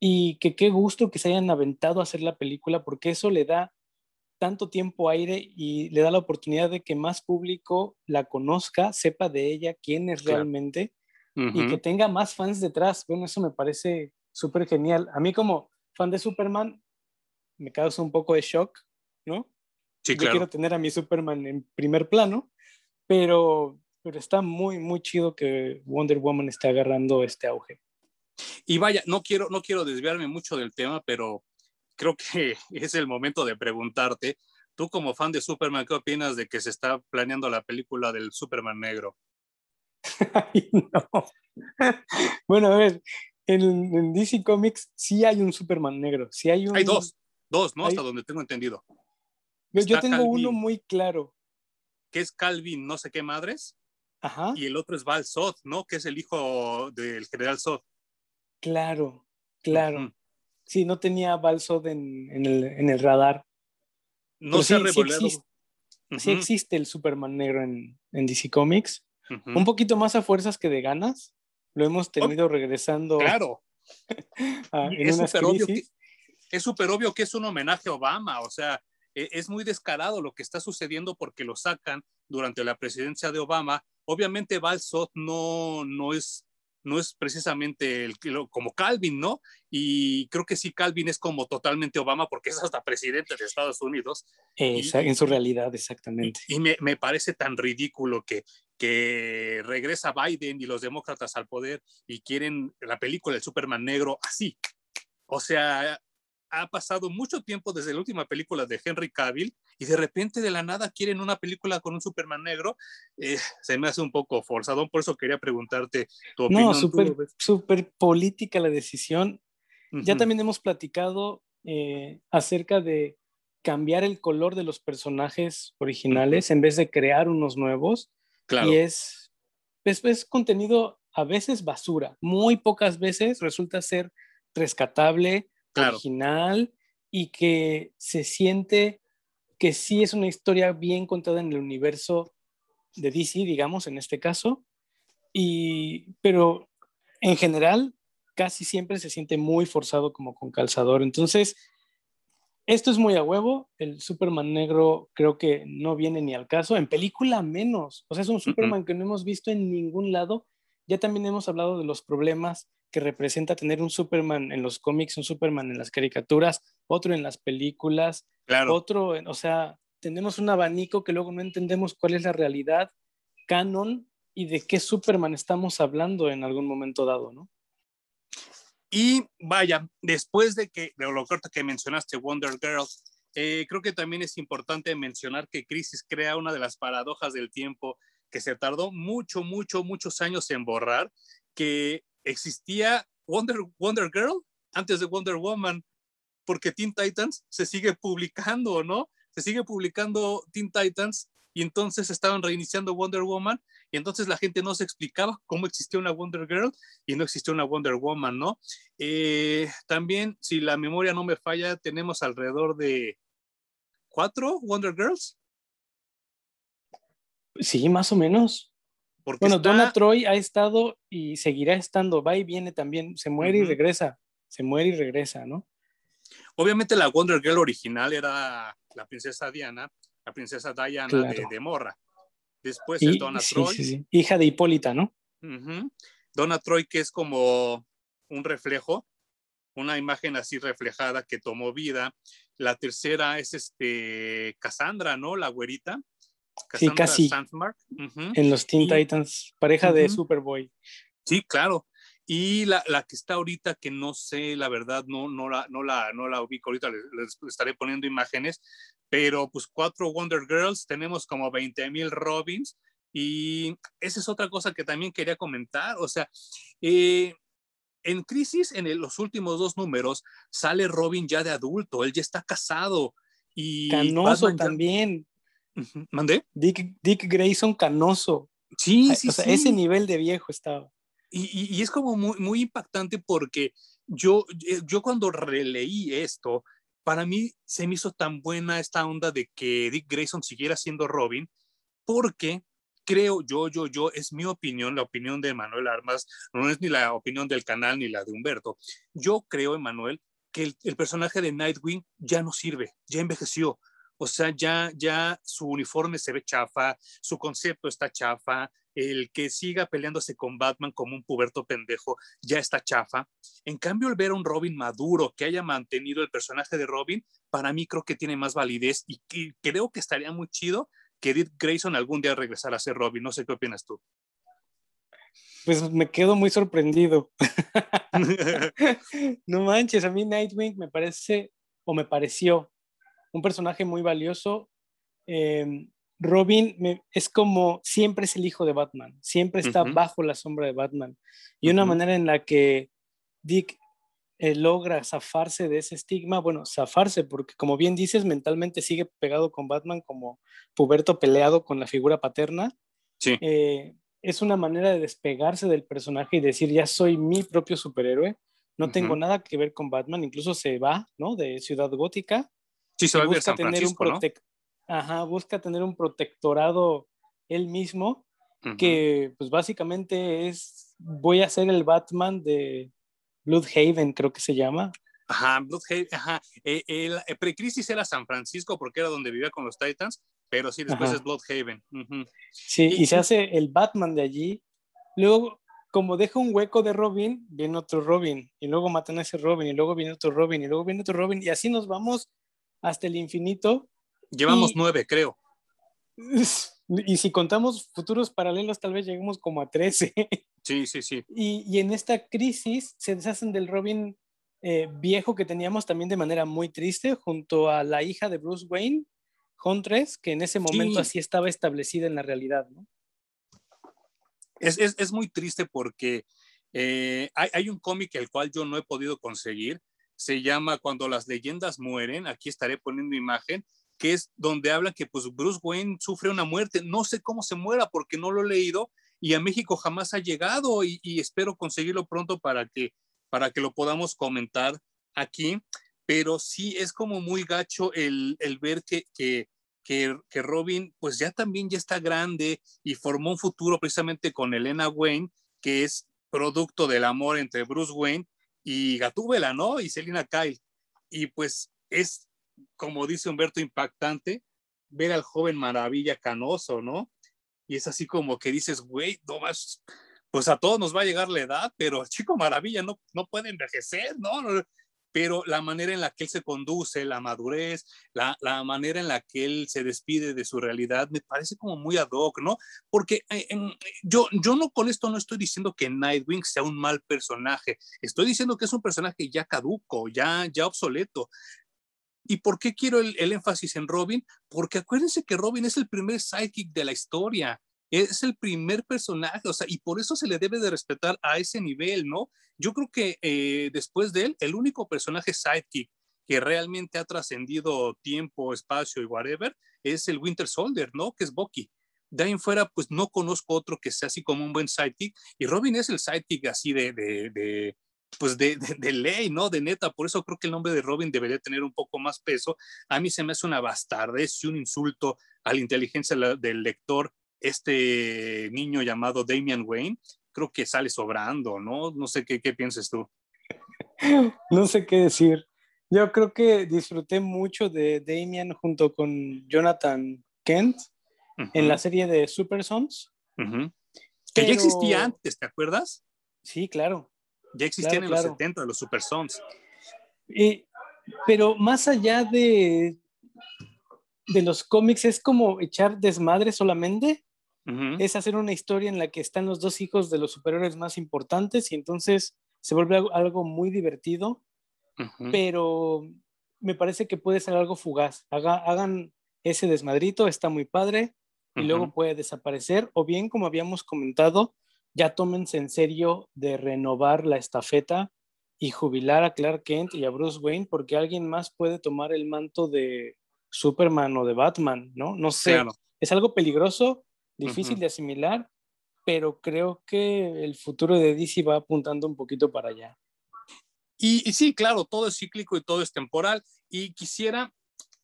y que qué gusto que se hayan aventado a hacer la película porque eso le da tanto tiempo aire y le da la oportunidad de que más público la conozca, sepa de ella quién es realmente y que tenga más fans detrás. Bueno, eso me parece súper genial. A mí como fan de Superman me causa un poco de shock, ¿no? Sí, Yo quiero tener a mi Superman en primer plano, pero, pero está muy, muy chido que Wonder Woman esté agarrando este auge. Y vaya, no quiero, no quiero desviarme mucho del tema, pero creo que es el momento de preguntarte, tú como fan de Superman, ¿qué opinas de que se está planeando la película del Superman negro? no. bueno, a ver, en, DC Comics sí hay un Superman negro, sí hay un... Hay dos, dos, ¿no? Hasta donde tengo entendido. Yo, tengo uno muy claro. Que es Calvin, no sé qué madres. Ajá. Y el otro es Val Zod, ¿no? Que es el hijo del general Zod. Claro, claro. Sí, no tenía Balsod en, en, el, en el, radar. No se ha revelado. Sí existe, el Superman negro en, en DC Comics. Un poquito más a fuerzas que de ganas. Lo hemos tenido regresando. Claro. es súper obvio, que, es obvio que es un homenaje a Obama. O sea, es muy descarado lo que está sucediendo porque lo sacan durante la presidencia de Obama. Obviamente Balsot no, no es no es precisamente el, como Calvin, ¿no? Y creo que sí, Calvin es como totalmente Obama porque es hasta presidente de Estados Unidos. en su realidad, exactamente. Y, me, me, parece tan ridículo que, que regresa Biden y los demócratas al poder y quieren la película del Superman negro así. O sea, ha pasado mucho tiempo desde la última película de Henry Cavill y de repente de la nada quieren una película con un Superman negro, eh, se me hace un poco forzado, por eso quería preguntarte tu opinión. No, súper super política la decisión. Ya también hemos platicado eh, acerca de cambiar el color de los personajes originales en vez de crear unos nuevos. Claro. Y es, es, es contenido a veces basura, muy pocas veces resulta ser rescatable, original y que se siente que sí es una historia bien contada en el universo de DC, digamos, en este caso, y, pero en general casi siempre se siente muy forzado como con calzador. Entonces, esto es muy a huevo, el Superman negro creo que no viene ni al caso, en película menos, o sea, es un Superman que no hemos visto en ningún lado. Ya también hemos hablado de los problemas que representa tener un Superman en los cómics, un Superman en las caricaturas, otro en las películas, otro, o sea, tenemos un abanico que luego no entendemos cuál es la realidad canon y de qué Superman estamos hablando en algún momento dado, ¿no? Y vaya, después de que de lo corto que mencionaste Wonder Girl, eh, creo que también es importante mencionar que Crisis crea una de las paradojas del tiempo que se tardó mucho, mucho, muchos años en borrar, que existía Wonder, Wonder Girl antes de Wonder Woman, porque Teen Titans se sigue publicando, ¿no? Se sigue publicando Teen Titans y entonces estaban reiniciando Wonder Woman y entonces la gente no se explicaba cómo existía una Wonder Girl y no existía una Wonder Woman, ¿no? Eh, también, si la memoria no me falla, tenemos alrededor de cuatro Wonder Girls. Sí, más o menos bueno, Donna Troy ha estado y seguirá estando, va y viene también, se muere y regresa, se muere y regresa, ¿no? Obviamente la Wonder Girl original era la princesa Diana, la princesa Diana de, Morra. Después es Donna Troy. Hija de Hipólita, ¿no? Donna Troy, que es como un reflejo, una imagen así reflejada que tomó vida. La tercera es este Cassandra, ¿no? La güerita sí, casi. En los Teen Titans, pareja de Superboy. Sí, claro. Y la, la, que está ahorita, que no sé, la verdad, no, no, la, no, la, no la ubico ahorita, les, estaré poniendo imágenes, pero pues cuatro Wonder Girls, tenemos como 20 mil Robins, Y esa es otra cosa que también quería comentar. O sea, eh, en Crisis, en los últimos dos números, sale Robin ya de adulto, él ya está casado. Y Canoso también. ¿Mandé? Dick, Dick Grayson canoso. Sí, sí, o sea, ese nivel de viejo estaba. Y, y, es como muy, muy impactante porque yo, eh, yo cuando releí esto, para mí se me hizo tan buena esta onda de que Dick Grayson siguiera siendo Robin, porque creo yo, yo, yo, es mi opinión, la opinión de Manuel Armas, no es ni la opinión del canal ni la de Humberto. Yo creo, Emanuel, que el, personaje de Nightwing ya no sirve, ya envejeció. O sea, ya, ya su uniforme se ve chafa, su concepto está chafa, el que siga peleándose con Batman como un puberto pendejo ya está chafa. En cambio, el ver a un Robin maduro que haya mantenido el personaje de Robin, para mí creo que tiene más validez y, y creo que estaría muy chido que Dick Grayson algún día regresara a ser Robin. No sé qué opinas tú. Pues me quedo muy sorprendido. no manches, a mí Nightwing me parece, o me pareció, un personaje muy valioso. Em, Robin es como, siempre es el hijo de Batman, siempre está bajo la sombra de Batman. Y una manera en la que Dick eh, logra zafarse de ese estigma, bueno, zafarse, porque como bien dices, mentalmente sigue pegado con Batman como puberto peleado con la figura paterna. Sí. Eh, es una manera de despegarse del personaje y decir, ya soy mi propio superhéroe, no tengo nada que ver con Batman, incluso se va, ¿no? De Ciudad Gótica. Sí, se va a San tener un ¿no? Ajá, busca tener un protectorado él mismo, que pues básicamente es, voy a ser el Batman de, Bloodhaven, creo que se llama. Ajá, Bloodhaven, ajá. Eh, el, eh, Precrisis era San Francisco porque era donde vivía con los Titans, pero sí, después es Bloodhaven. Sí, y, se hace el Batman de allí. Luego, como deja un hueco de Robin, viene otro Robin, y luego matan a ese Robin, y luego viene otro Robin, y luego viene otro Robin, y así nos vamos hasta el infinito. Llevamos nueve, creo. Y si contamos futuros paralelos, tal vez lleguemos como a 13. Sí, sí, sí. Y, y en esta crisis se deshacen del Robin eh, viejo que teníamos también de manera muy triste, junto a la hija de Bruce Wayne, Huntress, que en ese momento así estaba establecida en la realidad, ¿no? Es, es, es muy triste porque eh, hay, hay, un cómic el cual yo no he podido conseguir, se llama Cuando las leyendas mueren, aquí estaré poniendo imagen, que es donde habla que pues Bruce Wayne sufre una muerte. No sé cómo se muera porque no lo he leído y a México jamás ha llegado y, espero conseguirlo pronto para que, para que lo podamos comentar aquí. Pero sí es como muy gacho el, el ver que, que, que, que, Robin pues ya también ya está grande y formó un futuro precisamente con Elena Wayne, que es producto del amor entre Bruce Wayne y Gatúbela, ¿no? Y Selina Kyle. Y pues es como dice Humberto, impactante ver al joven maravilla canoso, ¿no? Y es así como que dices, güey, no más, pues a todos nos va a llegar la edad, pero chico maravilla no, no puede envejecer, ¿no? Pero la manera en la que él se conduce, la madurez, la, la manera en la que él se despide de su realidad, me parece como muy ad hoc, ¿no? Porque eh, yo, yo no con esto no estoy diciendo que Nightwing sea un mal personaje, estoy diciendo que es un personaje ya caduco, ya, ya obsoleto. ¿Y por qué quiero el, énfasis en Robin? Porque acuérdense que Robin es el primer sidekick de la historia, es el primer personaje, o sea, y por eso se le debe de respetar a ese nivel, ¿no? Yo creo que eh, después de él, el único personaje sidekick que realmente ha trascendido tiempo, espacio y whatever, es el Winter Soldier, ¿no? Que es Bucky. De ahí en fuera, pues no conozco otro que sea así como un buen sidekick. Y Robin es el sidekick así de, de pues de, de, ley, ¿no? De neta, por eso creo que el nombre de Robin debería tener un poco más peso. A mí se me hace una bastardez y un insulto a la inteligencia del lector este niño llamado Damian Wayne. Creo que sale sobrando, ¿no? No sé qué, qué piensas tú. No sé qué decir. Yo creo que disfruté mucho de Damian junto con Jonathan Kent en la serie de Super Sons. Que ya existía antes, ¿te acuerdas? Sí, claro. Ya existían en los 70 los Super Sons. pero más allá de, de los cómics, es como echar desmadre solamente. Es hacer una historia en la que están los dos hijos de los superhéroes más importantes y entonces se vuelve algo, muy divertido, pero me parece que puede ser algo fugaz. hagan ese desmadrito, está muy padre. y luego puede desaparecer, o bien, como habíamos comentado, ya tómense en serio de renovar la estafeta y jubilar a Clark Kent y a Bruce Wayne porque alguien más puede tomar el manto de Superman o de Batman, ¿no? No sé, es algo peligroso, difícil de asimilar, pero creo que el futuro de DC va apuntando un poquito para allá. Y, y, sí, claro, todo es cíclico y todo es temporal. Y quisiera,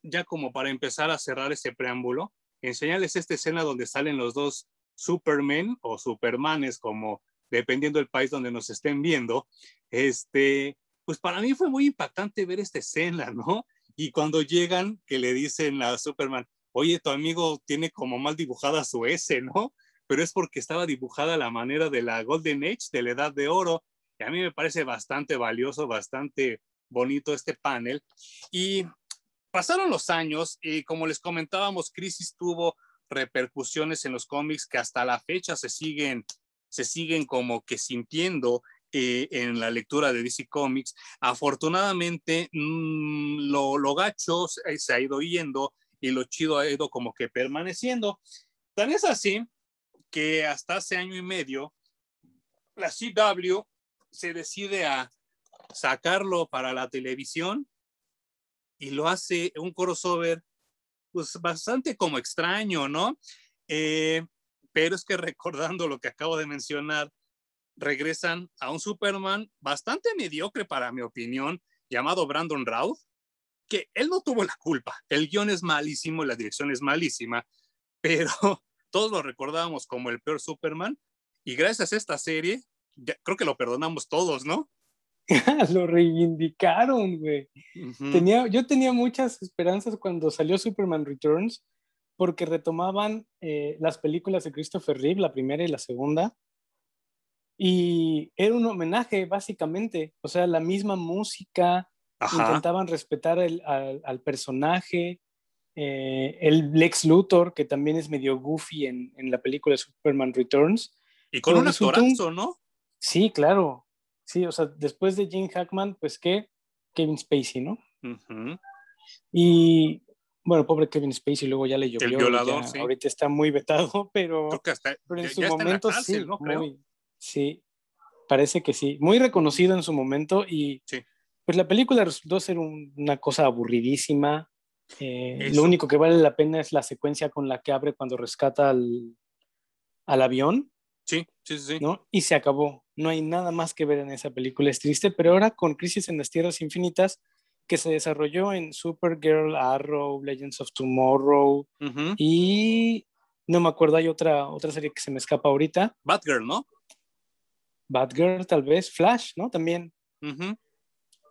ya como para empezar a cerrar ese preámbulo, enseñarles esta escena donde salen los dos Supermen o Supermanes, como dependiendo del país donde nos estén viendo. Este, pues para mí fue muy impactante ver esta escena, ¿no? Y cuando llegan, que le dicen a Superman, oye, tu amigo tiene como mal dibujada su S, ¿no? Pero es porque estaba dibujada a la manera de la Golden Age, de la Edad de Oro. Y a mí me parece bastante valioso, bastante bonito este panel. Y pasaron los años y como les comentábamos, Crisis tuvo repercusiones en los cómics que hasta la fecha se siguen, se siguen como que sintiendo eh, en la lectura de DC Comics. Afortunadamente, mm, lo, lo gacho se ha ido yendo y lo chido ha ido como que permaneciendo. Tan es así que hasta hace año y medio, la CW se decide a sacarlo para la televisión y lo hace un crossover pues bastante como extraño, ¿no? Eh, pero es que recordando lo que acabo de mencionar, regresan a un Superman bastante mediocre para mi opinión, llamado Brandon Routh, que él no tuvo la culpa. El guion es malísimo la dirección es malísima, pero todos lo recordábamos como el peor Superman y gracias a esta serie, creo que lo perdonamos todos, ¿no? lo reivindicaron, güey. tenía, yo tenía muchas esperanzas cuando salió Superman Returns, porque retomaban eh, las películas de Christopher Reeve, la primera y la segunda, y era un homenaje, básicamente. O sea, la misma música, intentaban respetar el, al, personaje. Eh, el Lex Luthor, que también es medio goofy en, en la película Superman Returns. Y con un actorazo, ¿no? Sí, claro. Sí, o sea, después de Jim Hackman, pues qué, Kevin Spacey, ¿no? Y bueno, pobre Kevin Spacey, luego ya le llovió. El violador, sí. Ahorita está muy vetado, pero, pero en su momento sí, ¿no? sí, parece que sí. Muy reconocido en su momento y pues la película resultó ser una cosa aburridísima. Eh, lo único que vale la pena es la secuencia con la que abre cuando rescata al, al avión. Sí, sí, sí. ¿no? Y se acabó. No hay nada más que ver en esa película. Es triste, pero ahora con Crisis en las Tierras Infinitas, que se desarrolló en Supergirl, Arrow, Legends of Tomorrow y no me acuerdo, hay otra, otra serie que se me escapa ahorita. Batgirl, ¿no? Batgirl, tal vez, Flash, ¿no? También.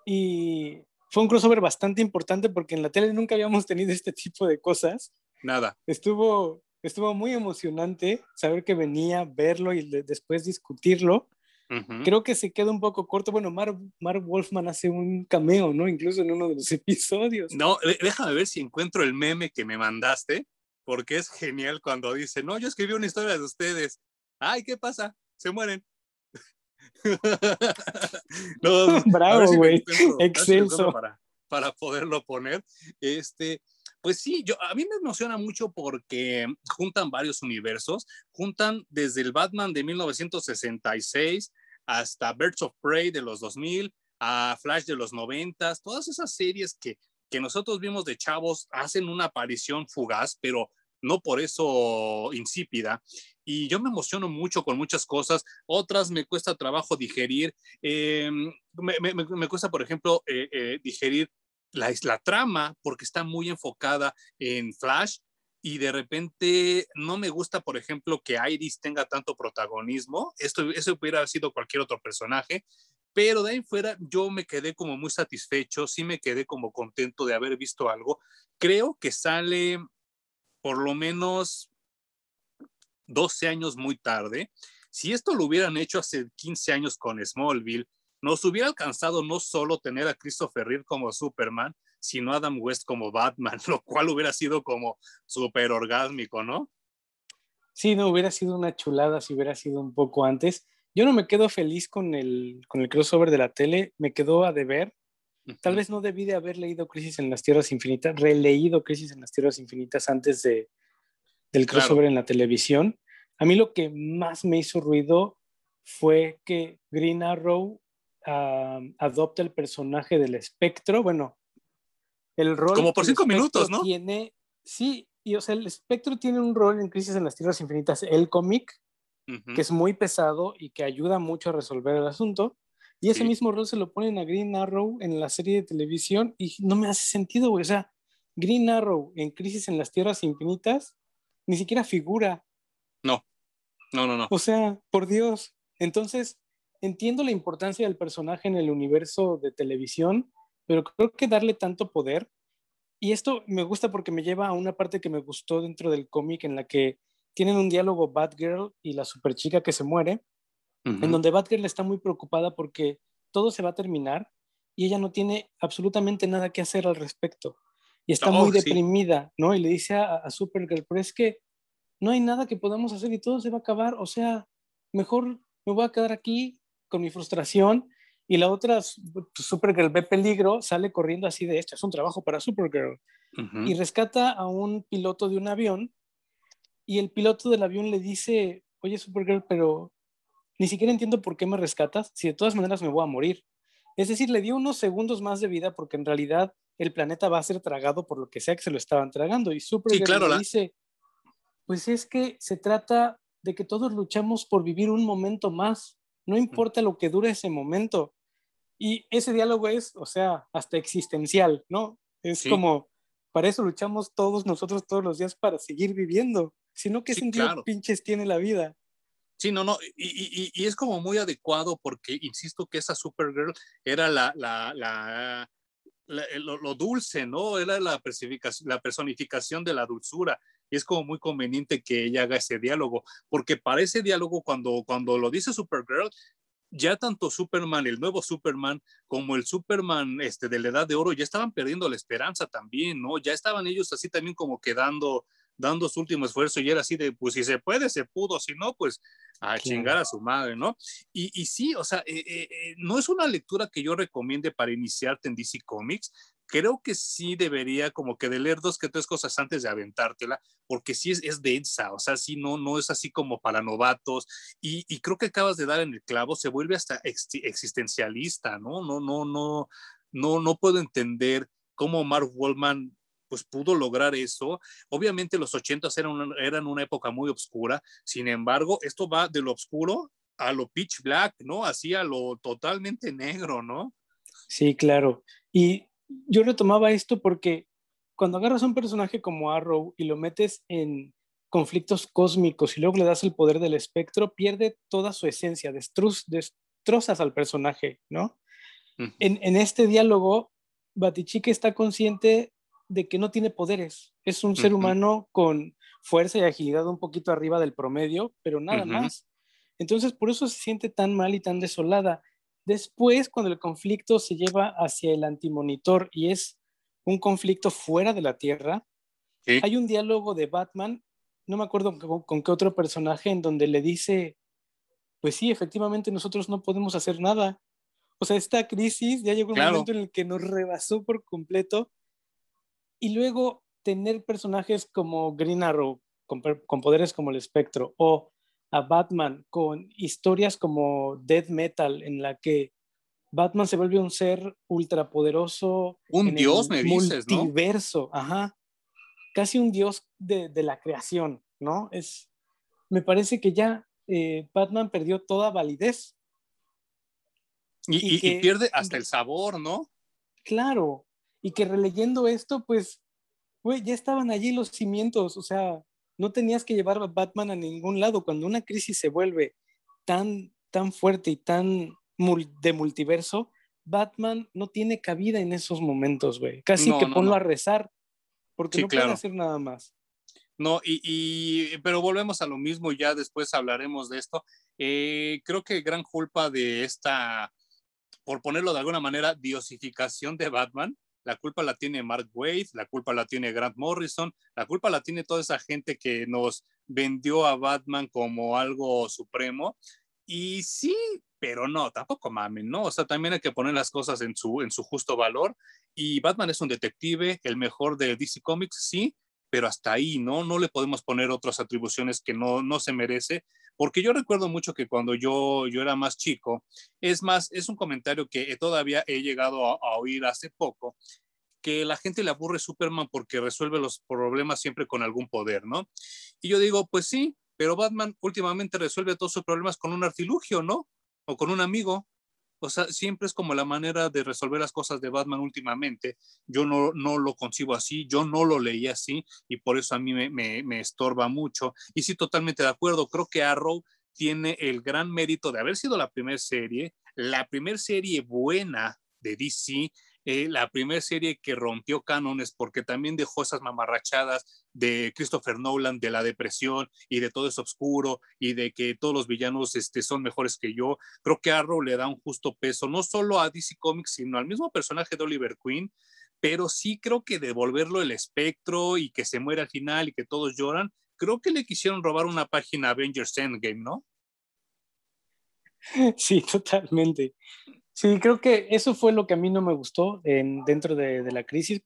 Y fue un crossover bastante importante porque en la tele nunca habíamos tenido este tipo de cosas. Nada. Estuvo, estuvo muy emocionante saber que venía, verlo y después discutirlo. Creo que se queda un poco corto. Bueno, Mark, Mark, Wolfman hace un cameo, ¿no? Incluso en uno de los episodios. No, déjame ver si encuentro el meme que me mandaste, porque es genial cuando dice, no, yo escribí una historia de ustedes. Ay, ¿qué pasa? Se mueren. Bravo, güey. Excelso. Para, para poderlo poner. Este, pues sí, yo, a mí me emociona mucho porque juntan varios universos, juntan desde el Batman de 1966 hasta Birds of Prey de los 2000, a Flash de los 90, todas esas series que, que nosotros vimos de chavos hacen una aparición fugaz, pero no por eso insípida. Y yo me emociono mucho con muchas cosas, otras me cuesta trabajo digerir. Eh, me, me, cuesta, por ejemplo, eh, eh, digerir la, la trama porque está muy enfocada en Flash y de repente no me gusta, por ejemplo, que Iris tenga tanto protagonismo. Esto, eso hubiera sido cualquier otro personaje, pero de ahí fuera yo me quedé como muy satisfecho, sí me quedé como contento de haber visto algo. Creo que sale por lo menos 12 años muy tarde. Si esto lo hubieran hecho hace 15 años con Smallville, nos hubiera alcanzado no solo tener a Christopher Reeve como Superman, sino a Adam West como Batman, lo cual hubiera sido como súper orgásmico, ¿no? Sí, no, hubiera sido una chulada si hubiera sido un poco antes. Yo no me quedo feliz con el, con el crossover de la tele, me quedó a deber. Tal vez no debí de haber leído Crisis en las Tierras Infinitas, releído Crisis en las Tierras Infinitas antes de, del crossover en la televisión. A mí lo que más me hizo ruido fue que Green Arrow adopta el personaje del espectro. Bueno, el rol. Como por cinco minutos, ¿no? Tiene, sí, y o sea, el espectro tiene un rol en Crisis en las Tierras Infinitas, el cómic, que es muy pesado y que ayuda mucho a resolver el asunto. Y ese mismo rol se lo ponen a Green Arrow en la serie de televisión y no me hace sentido, güey. O sea, Green Arrow en Crisis en las Tierras Infinitas ni siquiera figura. No, no, no, no. O sea, por Dios. Entonces, entiendo la importancia del personaje en el universo de televisión, pero creo que darle tanto poder, y esto me gusta porque me lleva a una parte que me gustó dentro del cómic en la que tienen un diálogo Batgirl y la superchica que se muere, en donde Batgirl está muy preocupada porque todo se va a terminar y ella no tiene absolutamente nada que hacer al respecto. Y está muy deprimida, ¿no? Y le dice a, a Supergirl, pero es que no hay nada que podamos hacer y todo se va a acabar, o sea, mejor me voy a quedar aquí con mi frustración y la otra, Supergirl ve peligro, sale corriendo así de esto, es un trabajo para Supergirl. Y rescata a un piloto de un avión y el piloto del avión le dice, oye Supergirl, pero ni siquiera entiendo por qué me rescatas, si de todas maneras me voy a morir. Es decir, le dio unos segundos más de vida porque en realidad el planeta va a ser tragado por lo que sea que se lo estaban tragando. Y Supergirl le dice, pues es que se trata de que todos luchamos por vivir un momento más, no importa lo que dure ese momento. Y ese diálogo es, o sea, hasta existencial, ¿no? Es como, para eso luchamos todos nosotros todos los días para seguir viviendo. Si no, ¿qué sentido pinches tiene la vida? Sí, no, no, y, y, es como muy adecuado porque insisto que esa Supergirl era la, la, la, lo, lo, dulce, ¿no? Era la, la personificación de la dulzura y es como muy conveniente que ella haga ese diálogo, porque para ese diálogo, cuando, cuando lo dice Supergirl, ya tanto Superman, el nuevo Superman, como el Superman este, de la Edad de Oro, ya estaban perdiendo la esperanza también, ¿no? Ya estaban ellos así también como quedando dando su último esfuerzo y era así de, pues si se puede, se pudo, si no, pues a chingar a su madre, ¿no? Y, y sí, o sea, eh, eh, eh, no es una lectura que yo recomiende para iniciarte en DC Comics, creo que sí debería como que de leer dos que tres cosas antes de aventártela, porque sí es, densa, o sea, sí no, no es así como para novatos, y, y creo que acabas de dar en el clavo, se vuelve hasta existencialista, ¿no? No, no, no, no, no puedo entender cómo Mark Wallman pues pudo lograr eso. Obviamente los 80 eran, eran una época muy oscura, sin embargo, esto va de lo oscuro a lo pitch black, ¿no? Así a lo totalmente negro, ¿no? Sí, claro. Y yo retomaba esto porque cuando agarras a un personaje como Arrow y lo metes en conflictos cósmicos y luego le das el poder del espectro, pierde toda su esencia, destrozas al personaje, ¿no? en, este diálogo, Batichique está consciente de que no tiene poderes, es un ser humano con fuerza y agilidad un poquito arriba del promedio, pero nada más. Entonces, por eso se siente tan mal y tan desolada. Después, cuando el conflicto se lleva hacia el antimonitor y es un conflicto fuera de la Tierra, hay un diálogo de Batman, no me acuerdo con, qué otro personaje, en donde le dice, pues sí, efectivamente nosotros no podemos hacer nada. O sea, esta crisis ya llegó un momento en el que nos rebasó por completo. Y luego tener personajes como Green Arrow, con, con poderes como el espectro, o a Batman con historias como Dead Metal, en la que Batman se vuelve un ser ultrapoderoso. Un dios, me dices, multiverso, ajá. Casi un dios de, la creación, ¿no? Es, me parece que ya eh, Batman perdió toda validez. Y, y pierde hasta el sabor, ¿no? Claro. Y que releyendo esto, pues, güey, ya estaban allí los cimientos, o sea, no tenías que llevar a Batman a ningún lado. Cuando una crisis se vuelve tan, tan fuerte y tan de multiverso, Batman no tiene cabida en esos momentos, güey. Casi que ponlo a rezar, porque no puede hacer nada más. No, y, pero volvemos a lo mismo, ya después hablaremos de esto. Eh, creo que gran culpa de esta, por ponerlo de alguna manera, diosificación de Batman, la culpa la tiene Mark Waid, la culpa la tiene Grant Morrison, la culpa la tiene toda esa gente que nos vendió a Batman como algo supremo. Y sí, pero no, tampoco mamen, ¿no? O sea, también hay que poner las cosas en su, en su justo valor. Y Batman es un detective, el mejor de DC Comics, sí, pero hasta ahí, ¿no? No le podemos poner otras atribuciones que no, no se merece, porque yo recuerdo mucho que cuando yo, yo era más chico, es más, es un comentario que todavía he llegado a, oír hace poco, que la gente le aburre Superman porque resuelve los problemas siempre con algún poder, ¿no? Y yo digo, pues sí, pero Batman últimamente resuelve todos sus problemas con un artilugio, ¿no? O con un amigo. O sea, siempre es como la manera de resolver las cosas de Batman últimamente. Yo no, no lo concibo así, yo no lo leí así y por eso a mí me, me, me estorba mucho. Y sí, totalmente de acuerdo. Creo que Arrow tiene el gran mérito de haber sido la primera serie, la primera serie buena de DC, eh, la primera serie que rompió cánones porque también dejó esas mamarrachadas de Christopher Nolan de la depresión y de todo eso oscuro y de que todos los villanos este, son mejores que yo. Creo que Arrow le da un justo peso, no solo a DC Comics, sino al mismo personaje de Oliver Queen, pero sí creo que devolverlo el espectro y que se muere al final y que todos lloran, creo que le quisieron robar una página Avengers Endgame, ¿no? Sí, totalmente. Sí, creo que eso fue lo que a mí no me gustó en, dentro de, la crisis.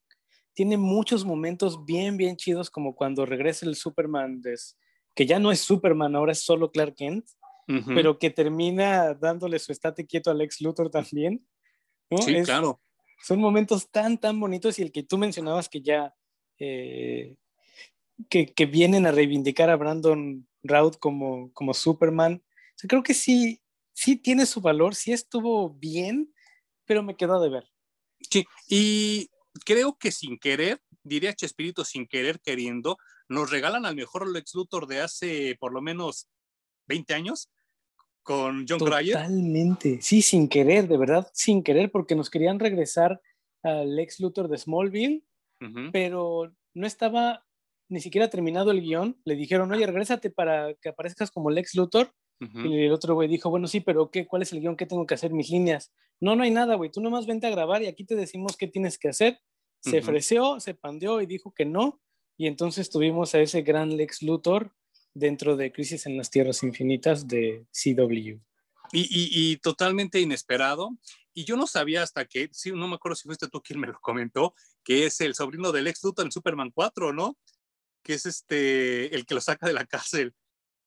Tiene muchos momentos bien, bien chidos, como cuando regresa el Superman, que ya no es Superman, ahora es solo Clark Kent, pero que termina dándole su estate quieto a Lex Luthor también. Sí, claro. Son momentos tan, tan bonitos y el que tú mencionabas que ya, eh, que, que, vienen a reivindicar a Brandon Routh como, como Superman. creo que sí, sí tiene su valor, sí estuvo bien, pero me quedó de ver. Sí, y creo que sin querer, diría Chespirito, sin querer queriendo, nos regalan al mejor Lex Luthor de hace por lo menos 20 años con John Cryer. Totalmente, sí, sin querer, de verdad, sin querer, porque nos querían regresar al Lex Luthor de Smallville, pero no estaba ni siquiera terminado el guion. Le dijeron, oye, regrésate para que aparezcas como Lex Luthor. Y el otro güey dijo, bueno, sí, pero ¿qué? ¿Cuál es el guion? ¿Qué tengo que hacer? Mis líneas. No, no hay nada, güey. Tú nomás vente a grabar y aquí te decimos qué tienes que hacer. Se ofreció, se pandeó y dijo que no. Y entonces tuvimos a ese gran Lex Luthor dentro de Crisis en las Tierras Infinitas de CW. Y, y, totalmente inesperado. Y yo no sabía hasta que, sí, no me acuerdo si fuiste tú quien me lo comentó, que es el sobrino del Lex Luthor en Superman 4, ¿no? Que es este, el que lo saca de la cárcel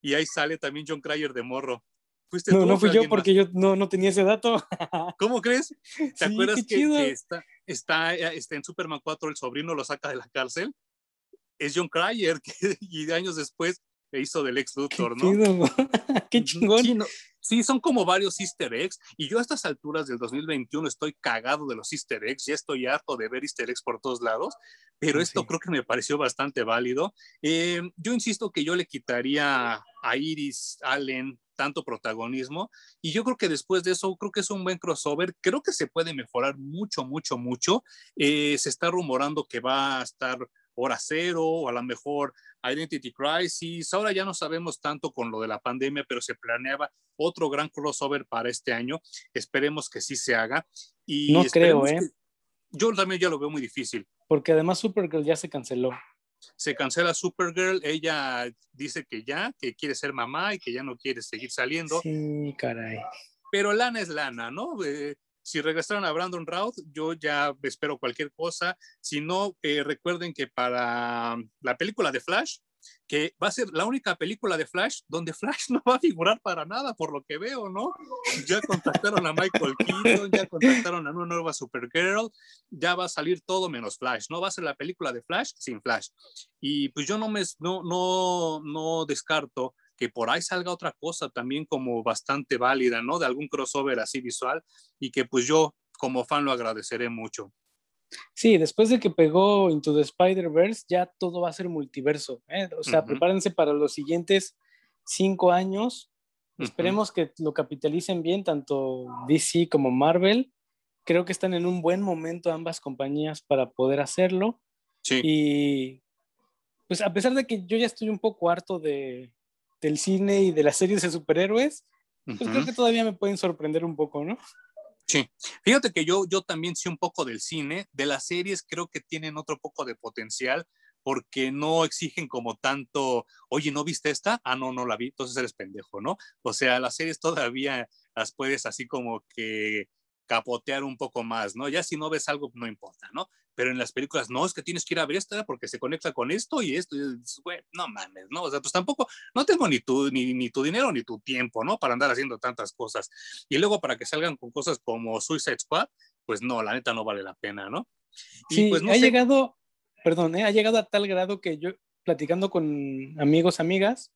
y ahí sale también John Cryer de morro. ¿Fuiste no, no fui yo porque yo no, no tenía ese dato. ¿Cómo crees? ¿Te acuerdas que, está, está, está, en Superman 4 el sobrino lo saca de la cárcel? Es John Cryer que, y años después hizo del ex Luthor, ¿no? Qué chingón. Sí, son como varios easter eggs y yo a estas alturas del 2021 estoy cagado de los easter eggs, ya estoy harto de ver easter eggs por todos lados, pero esto creo que me pareció bastante válido. Eh, yo insisto que yo le quitaría a Iris Allen tanto protagonismo y yo creo que después de eso creo que es un buen crossover, creo que se puede mejorar mucho, mucho, mucho. Eh, se está rumorando que va a estar hora cero o a lo mejor Identity Crisis. Ahora ya no sabemos tanto con lo de la pandemia, pero se planeaba otro gran crossover para este año. Esperemos que sí se haga. Y no creo, ¿eh? Yo también ya lo veo muy difícil. Porque además Supergirl ya se canceló se cancela Supergirl, ella dice que ya, que quiere ser mamá y que ya no quiere seguir saliendo. Sí, caray. Pero lana es lana, ¿no? Eh, si regresaron a Brandon Routh, yo ya espero cualquier cosa. Si no, eh, recuerden que para la película de Flash, que va a ser la única película de Flash donde Flash no va a figurar para nada, por lo que veo, ¿no? Ya contactaron a Michael Keaton, ya contactaron a una nueva Supergirl, ya va a salir todo menos Flash, ¿no? Va a ser la película de Flash sin Flash. Y pues yo no me, no, no, no descarto que por ahí salga otra cosa también como bastante válida, ¿no? De algún crossover así visual y que pues yo como fan lo agradeceré mucho. Sí, después de que pegó Into the Spider-Verse, ya todo va a ser multiverso. ¿eh? O sea, prepárense para los siguientes cinco años. Esperemos que lo capitalicen bien, tanto DC como Marvel. Creo que están en un buen momento ambas compañías para poder hacerlo. Sí. Y pues a pesar de que yo ya estoy un poco harto de, del cine y de las series de superhéroes, pues creo que todavía me pueden sorprender un poco, ¿no? Sí, fíjate que yo, yo también sé un poco del cine, de las series creo que tienen otro poco de potencial porque no exigen como tanto, oye, ¿no viste esta? Ah, no, no la vi, entonces eres pendejo, ¿no? O sea, las series todavía las puedes así como que capotear un poco más, ¿no? Ya si no ves algo, no importa, ¿no? Pero en las películas, no, es que tienes que ir a ver esta porque se conecta con esto y esto, y, güey, no mames, ¿no? O sea, pues tampoco, no tengo ni tu, ni, ni tu dinero ni tu tiempo, ¿no? Para andar haciendo tantas cosas. Y luego para que salgan con cosas como Suicide Squad, pues no, la neta no vale la pena, ¿no? sí, pues ha llegado, perdón, ¿eh? ha llegado a tal grado que yo, platicando con amigos, amigas,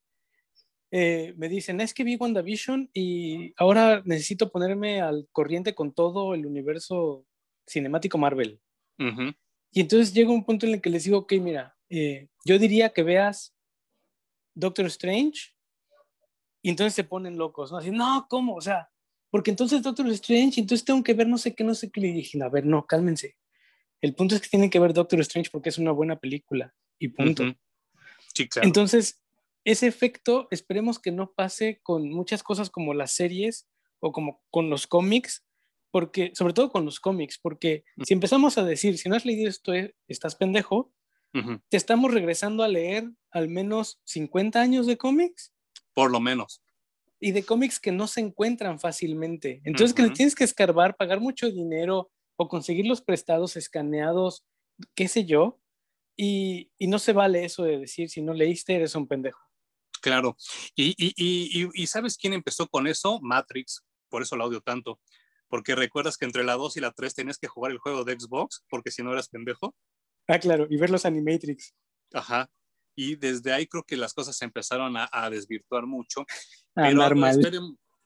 eh, me dicen, es que vi WandaVision y ahora necesito ponerme al corriente con todo el universo cinemático Marvel. Y entonces llega un punto en el que les digo, ok, mira, eh, yo diría que veas Doctor Strange y entonces se ponen locos, ¿no? Así, no, ¿cómo? O sea, porque entonces Doctor Strange, entonces tengo que ver no sé qué, no sé qué. Le dije, a ver, no, cálmense. El punto es que tienen que ver Doctor Strange porque es una buena película y punto. Entonces, ese efecto esperemos que no pase con muchas cosas como las series o como con los cómics, porque, sobre todo con los cómics, porque si empezamos a decir, si no has leído esto, eh, estás pendejo, te estamos regresando a leer al menos 50 años de cómics. Por lo menos. Y de cómics que no se encuentran fácilmente. Entonces, que tienes que escarbar, pagar mucho dinero o conseguir los prestados escaneados, qué sé yo. Y, y no se vale eso de decir, si no leíste, eres un pendejo. Claro. Y, y, ¿sabes quién empezó con eso? Matrix. Por eso la odio tanto. Porque recuerdas que entre la 2 y la 3 tenías que jugar el juego de Xbox, porque si no eras pendejo. Ah, claro, y ver los Animatrix. Ajá. Y desde ahí creo que las cosas se empezaron a, desvirtuar mucho. A normal.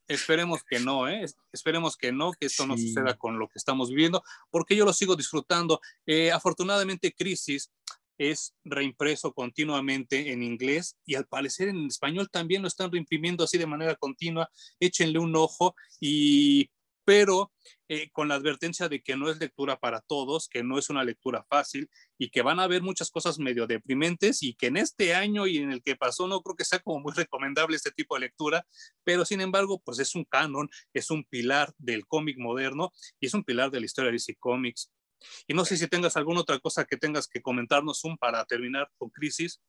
esperemos que no, ¿eh? Esperemos que no, que esto no suceda con lo que estamos viviendo, porque yo lo sigo disfrutando. Eh, afortunadamente, Crisis es reimpreso continuamente en inglés y al parecer en español también lo están reimprimiendo así de manera continua. Échenle un ojo y pero eh, con la advertencia de que no es lectura para todos, que no es una lectura fácil y que van a haber muchas cosas medio deprimentes y que en este año y en el que pasó no creo que sea como muy recomendable este tipo de lectura, pero sin embargo, pues es un canon, es un pilar del cómic moderno y es un pilar de la historia de DC Comics. Y no sé si tengas alguna otra cosa que tengas que comentarnos un para terminar con Crisis.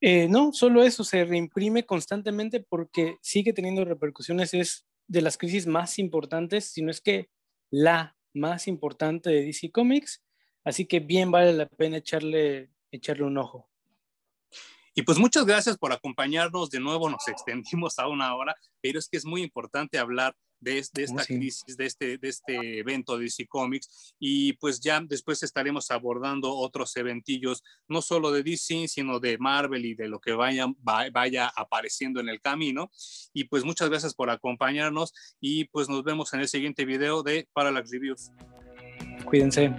Eh, no, solo eso, se reimprime constantemente porque sigue teniendo repercusiones, es de las crisis más importantes, si no es que la más importante de DC Comics, así que bien vale la pena echarle, echarle un ojo. Y pues muchas gracias por acompañarnos de nuevo, nos extendimos a una hora, pero es que es muy importante hablar de, esta crisis, de este, de este evento de DC Comics. Y pues ya después estaremos abordando otros eventillos, no solo de DC, sino de Marvel y de lo que vaya, vaya apareciendo en el camino. Y pues muchas gracias por acompañarnos y pues nos vemos en el siguiente video de Parallax Reviews. Cuídense.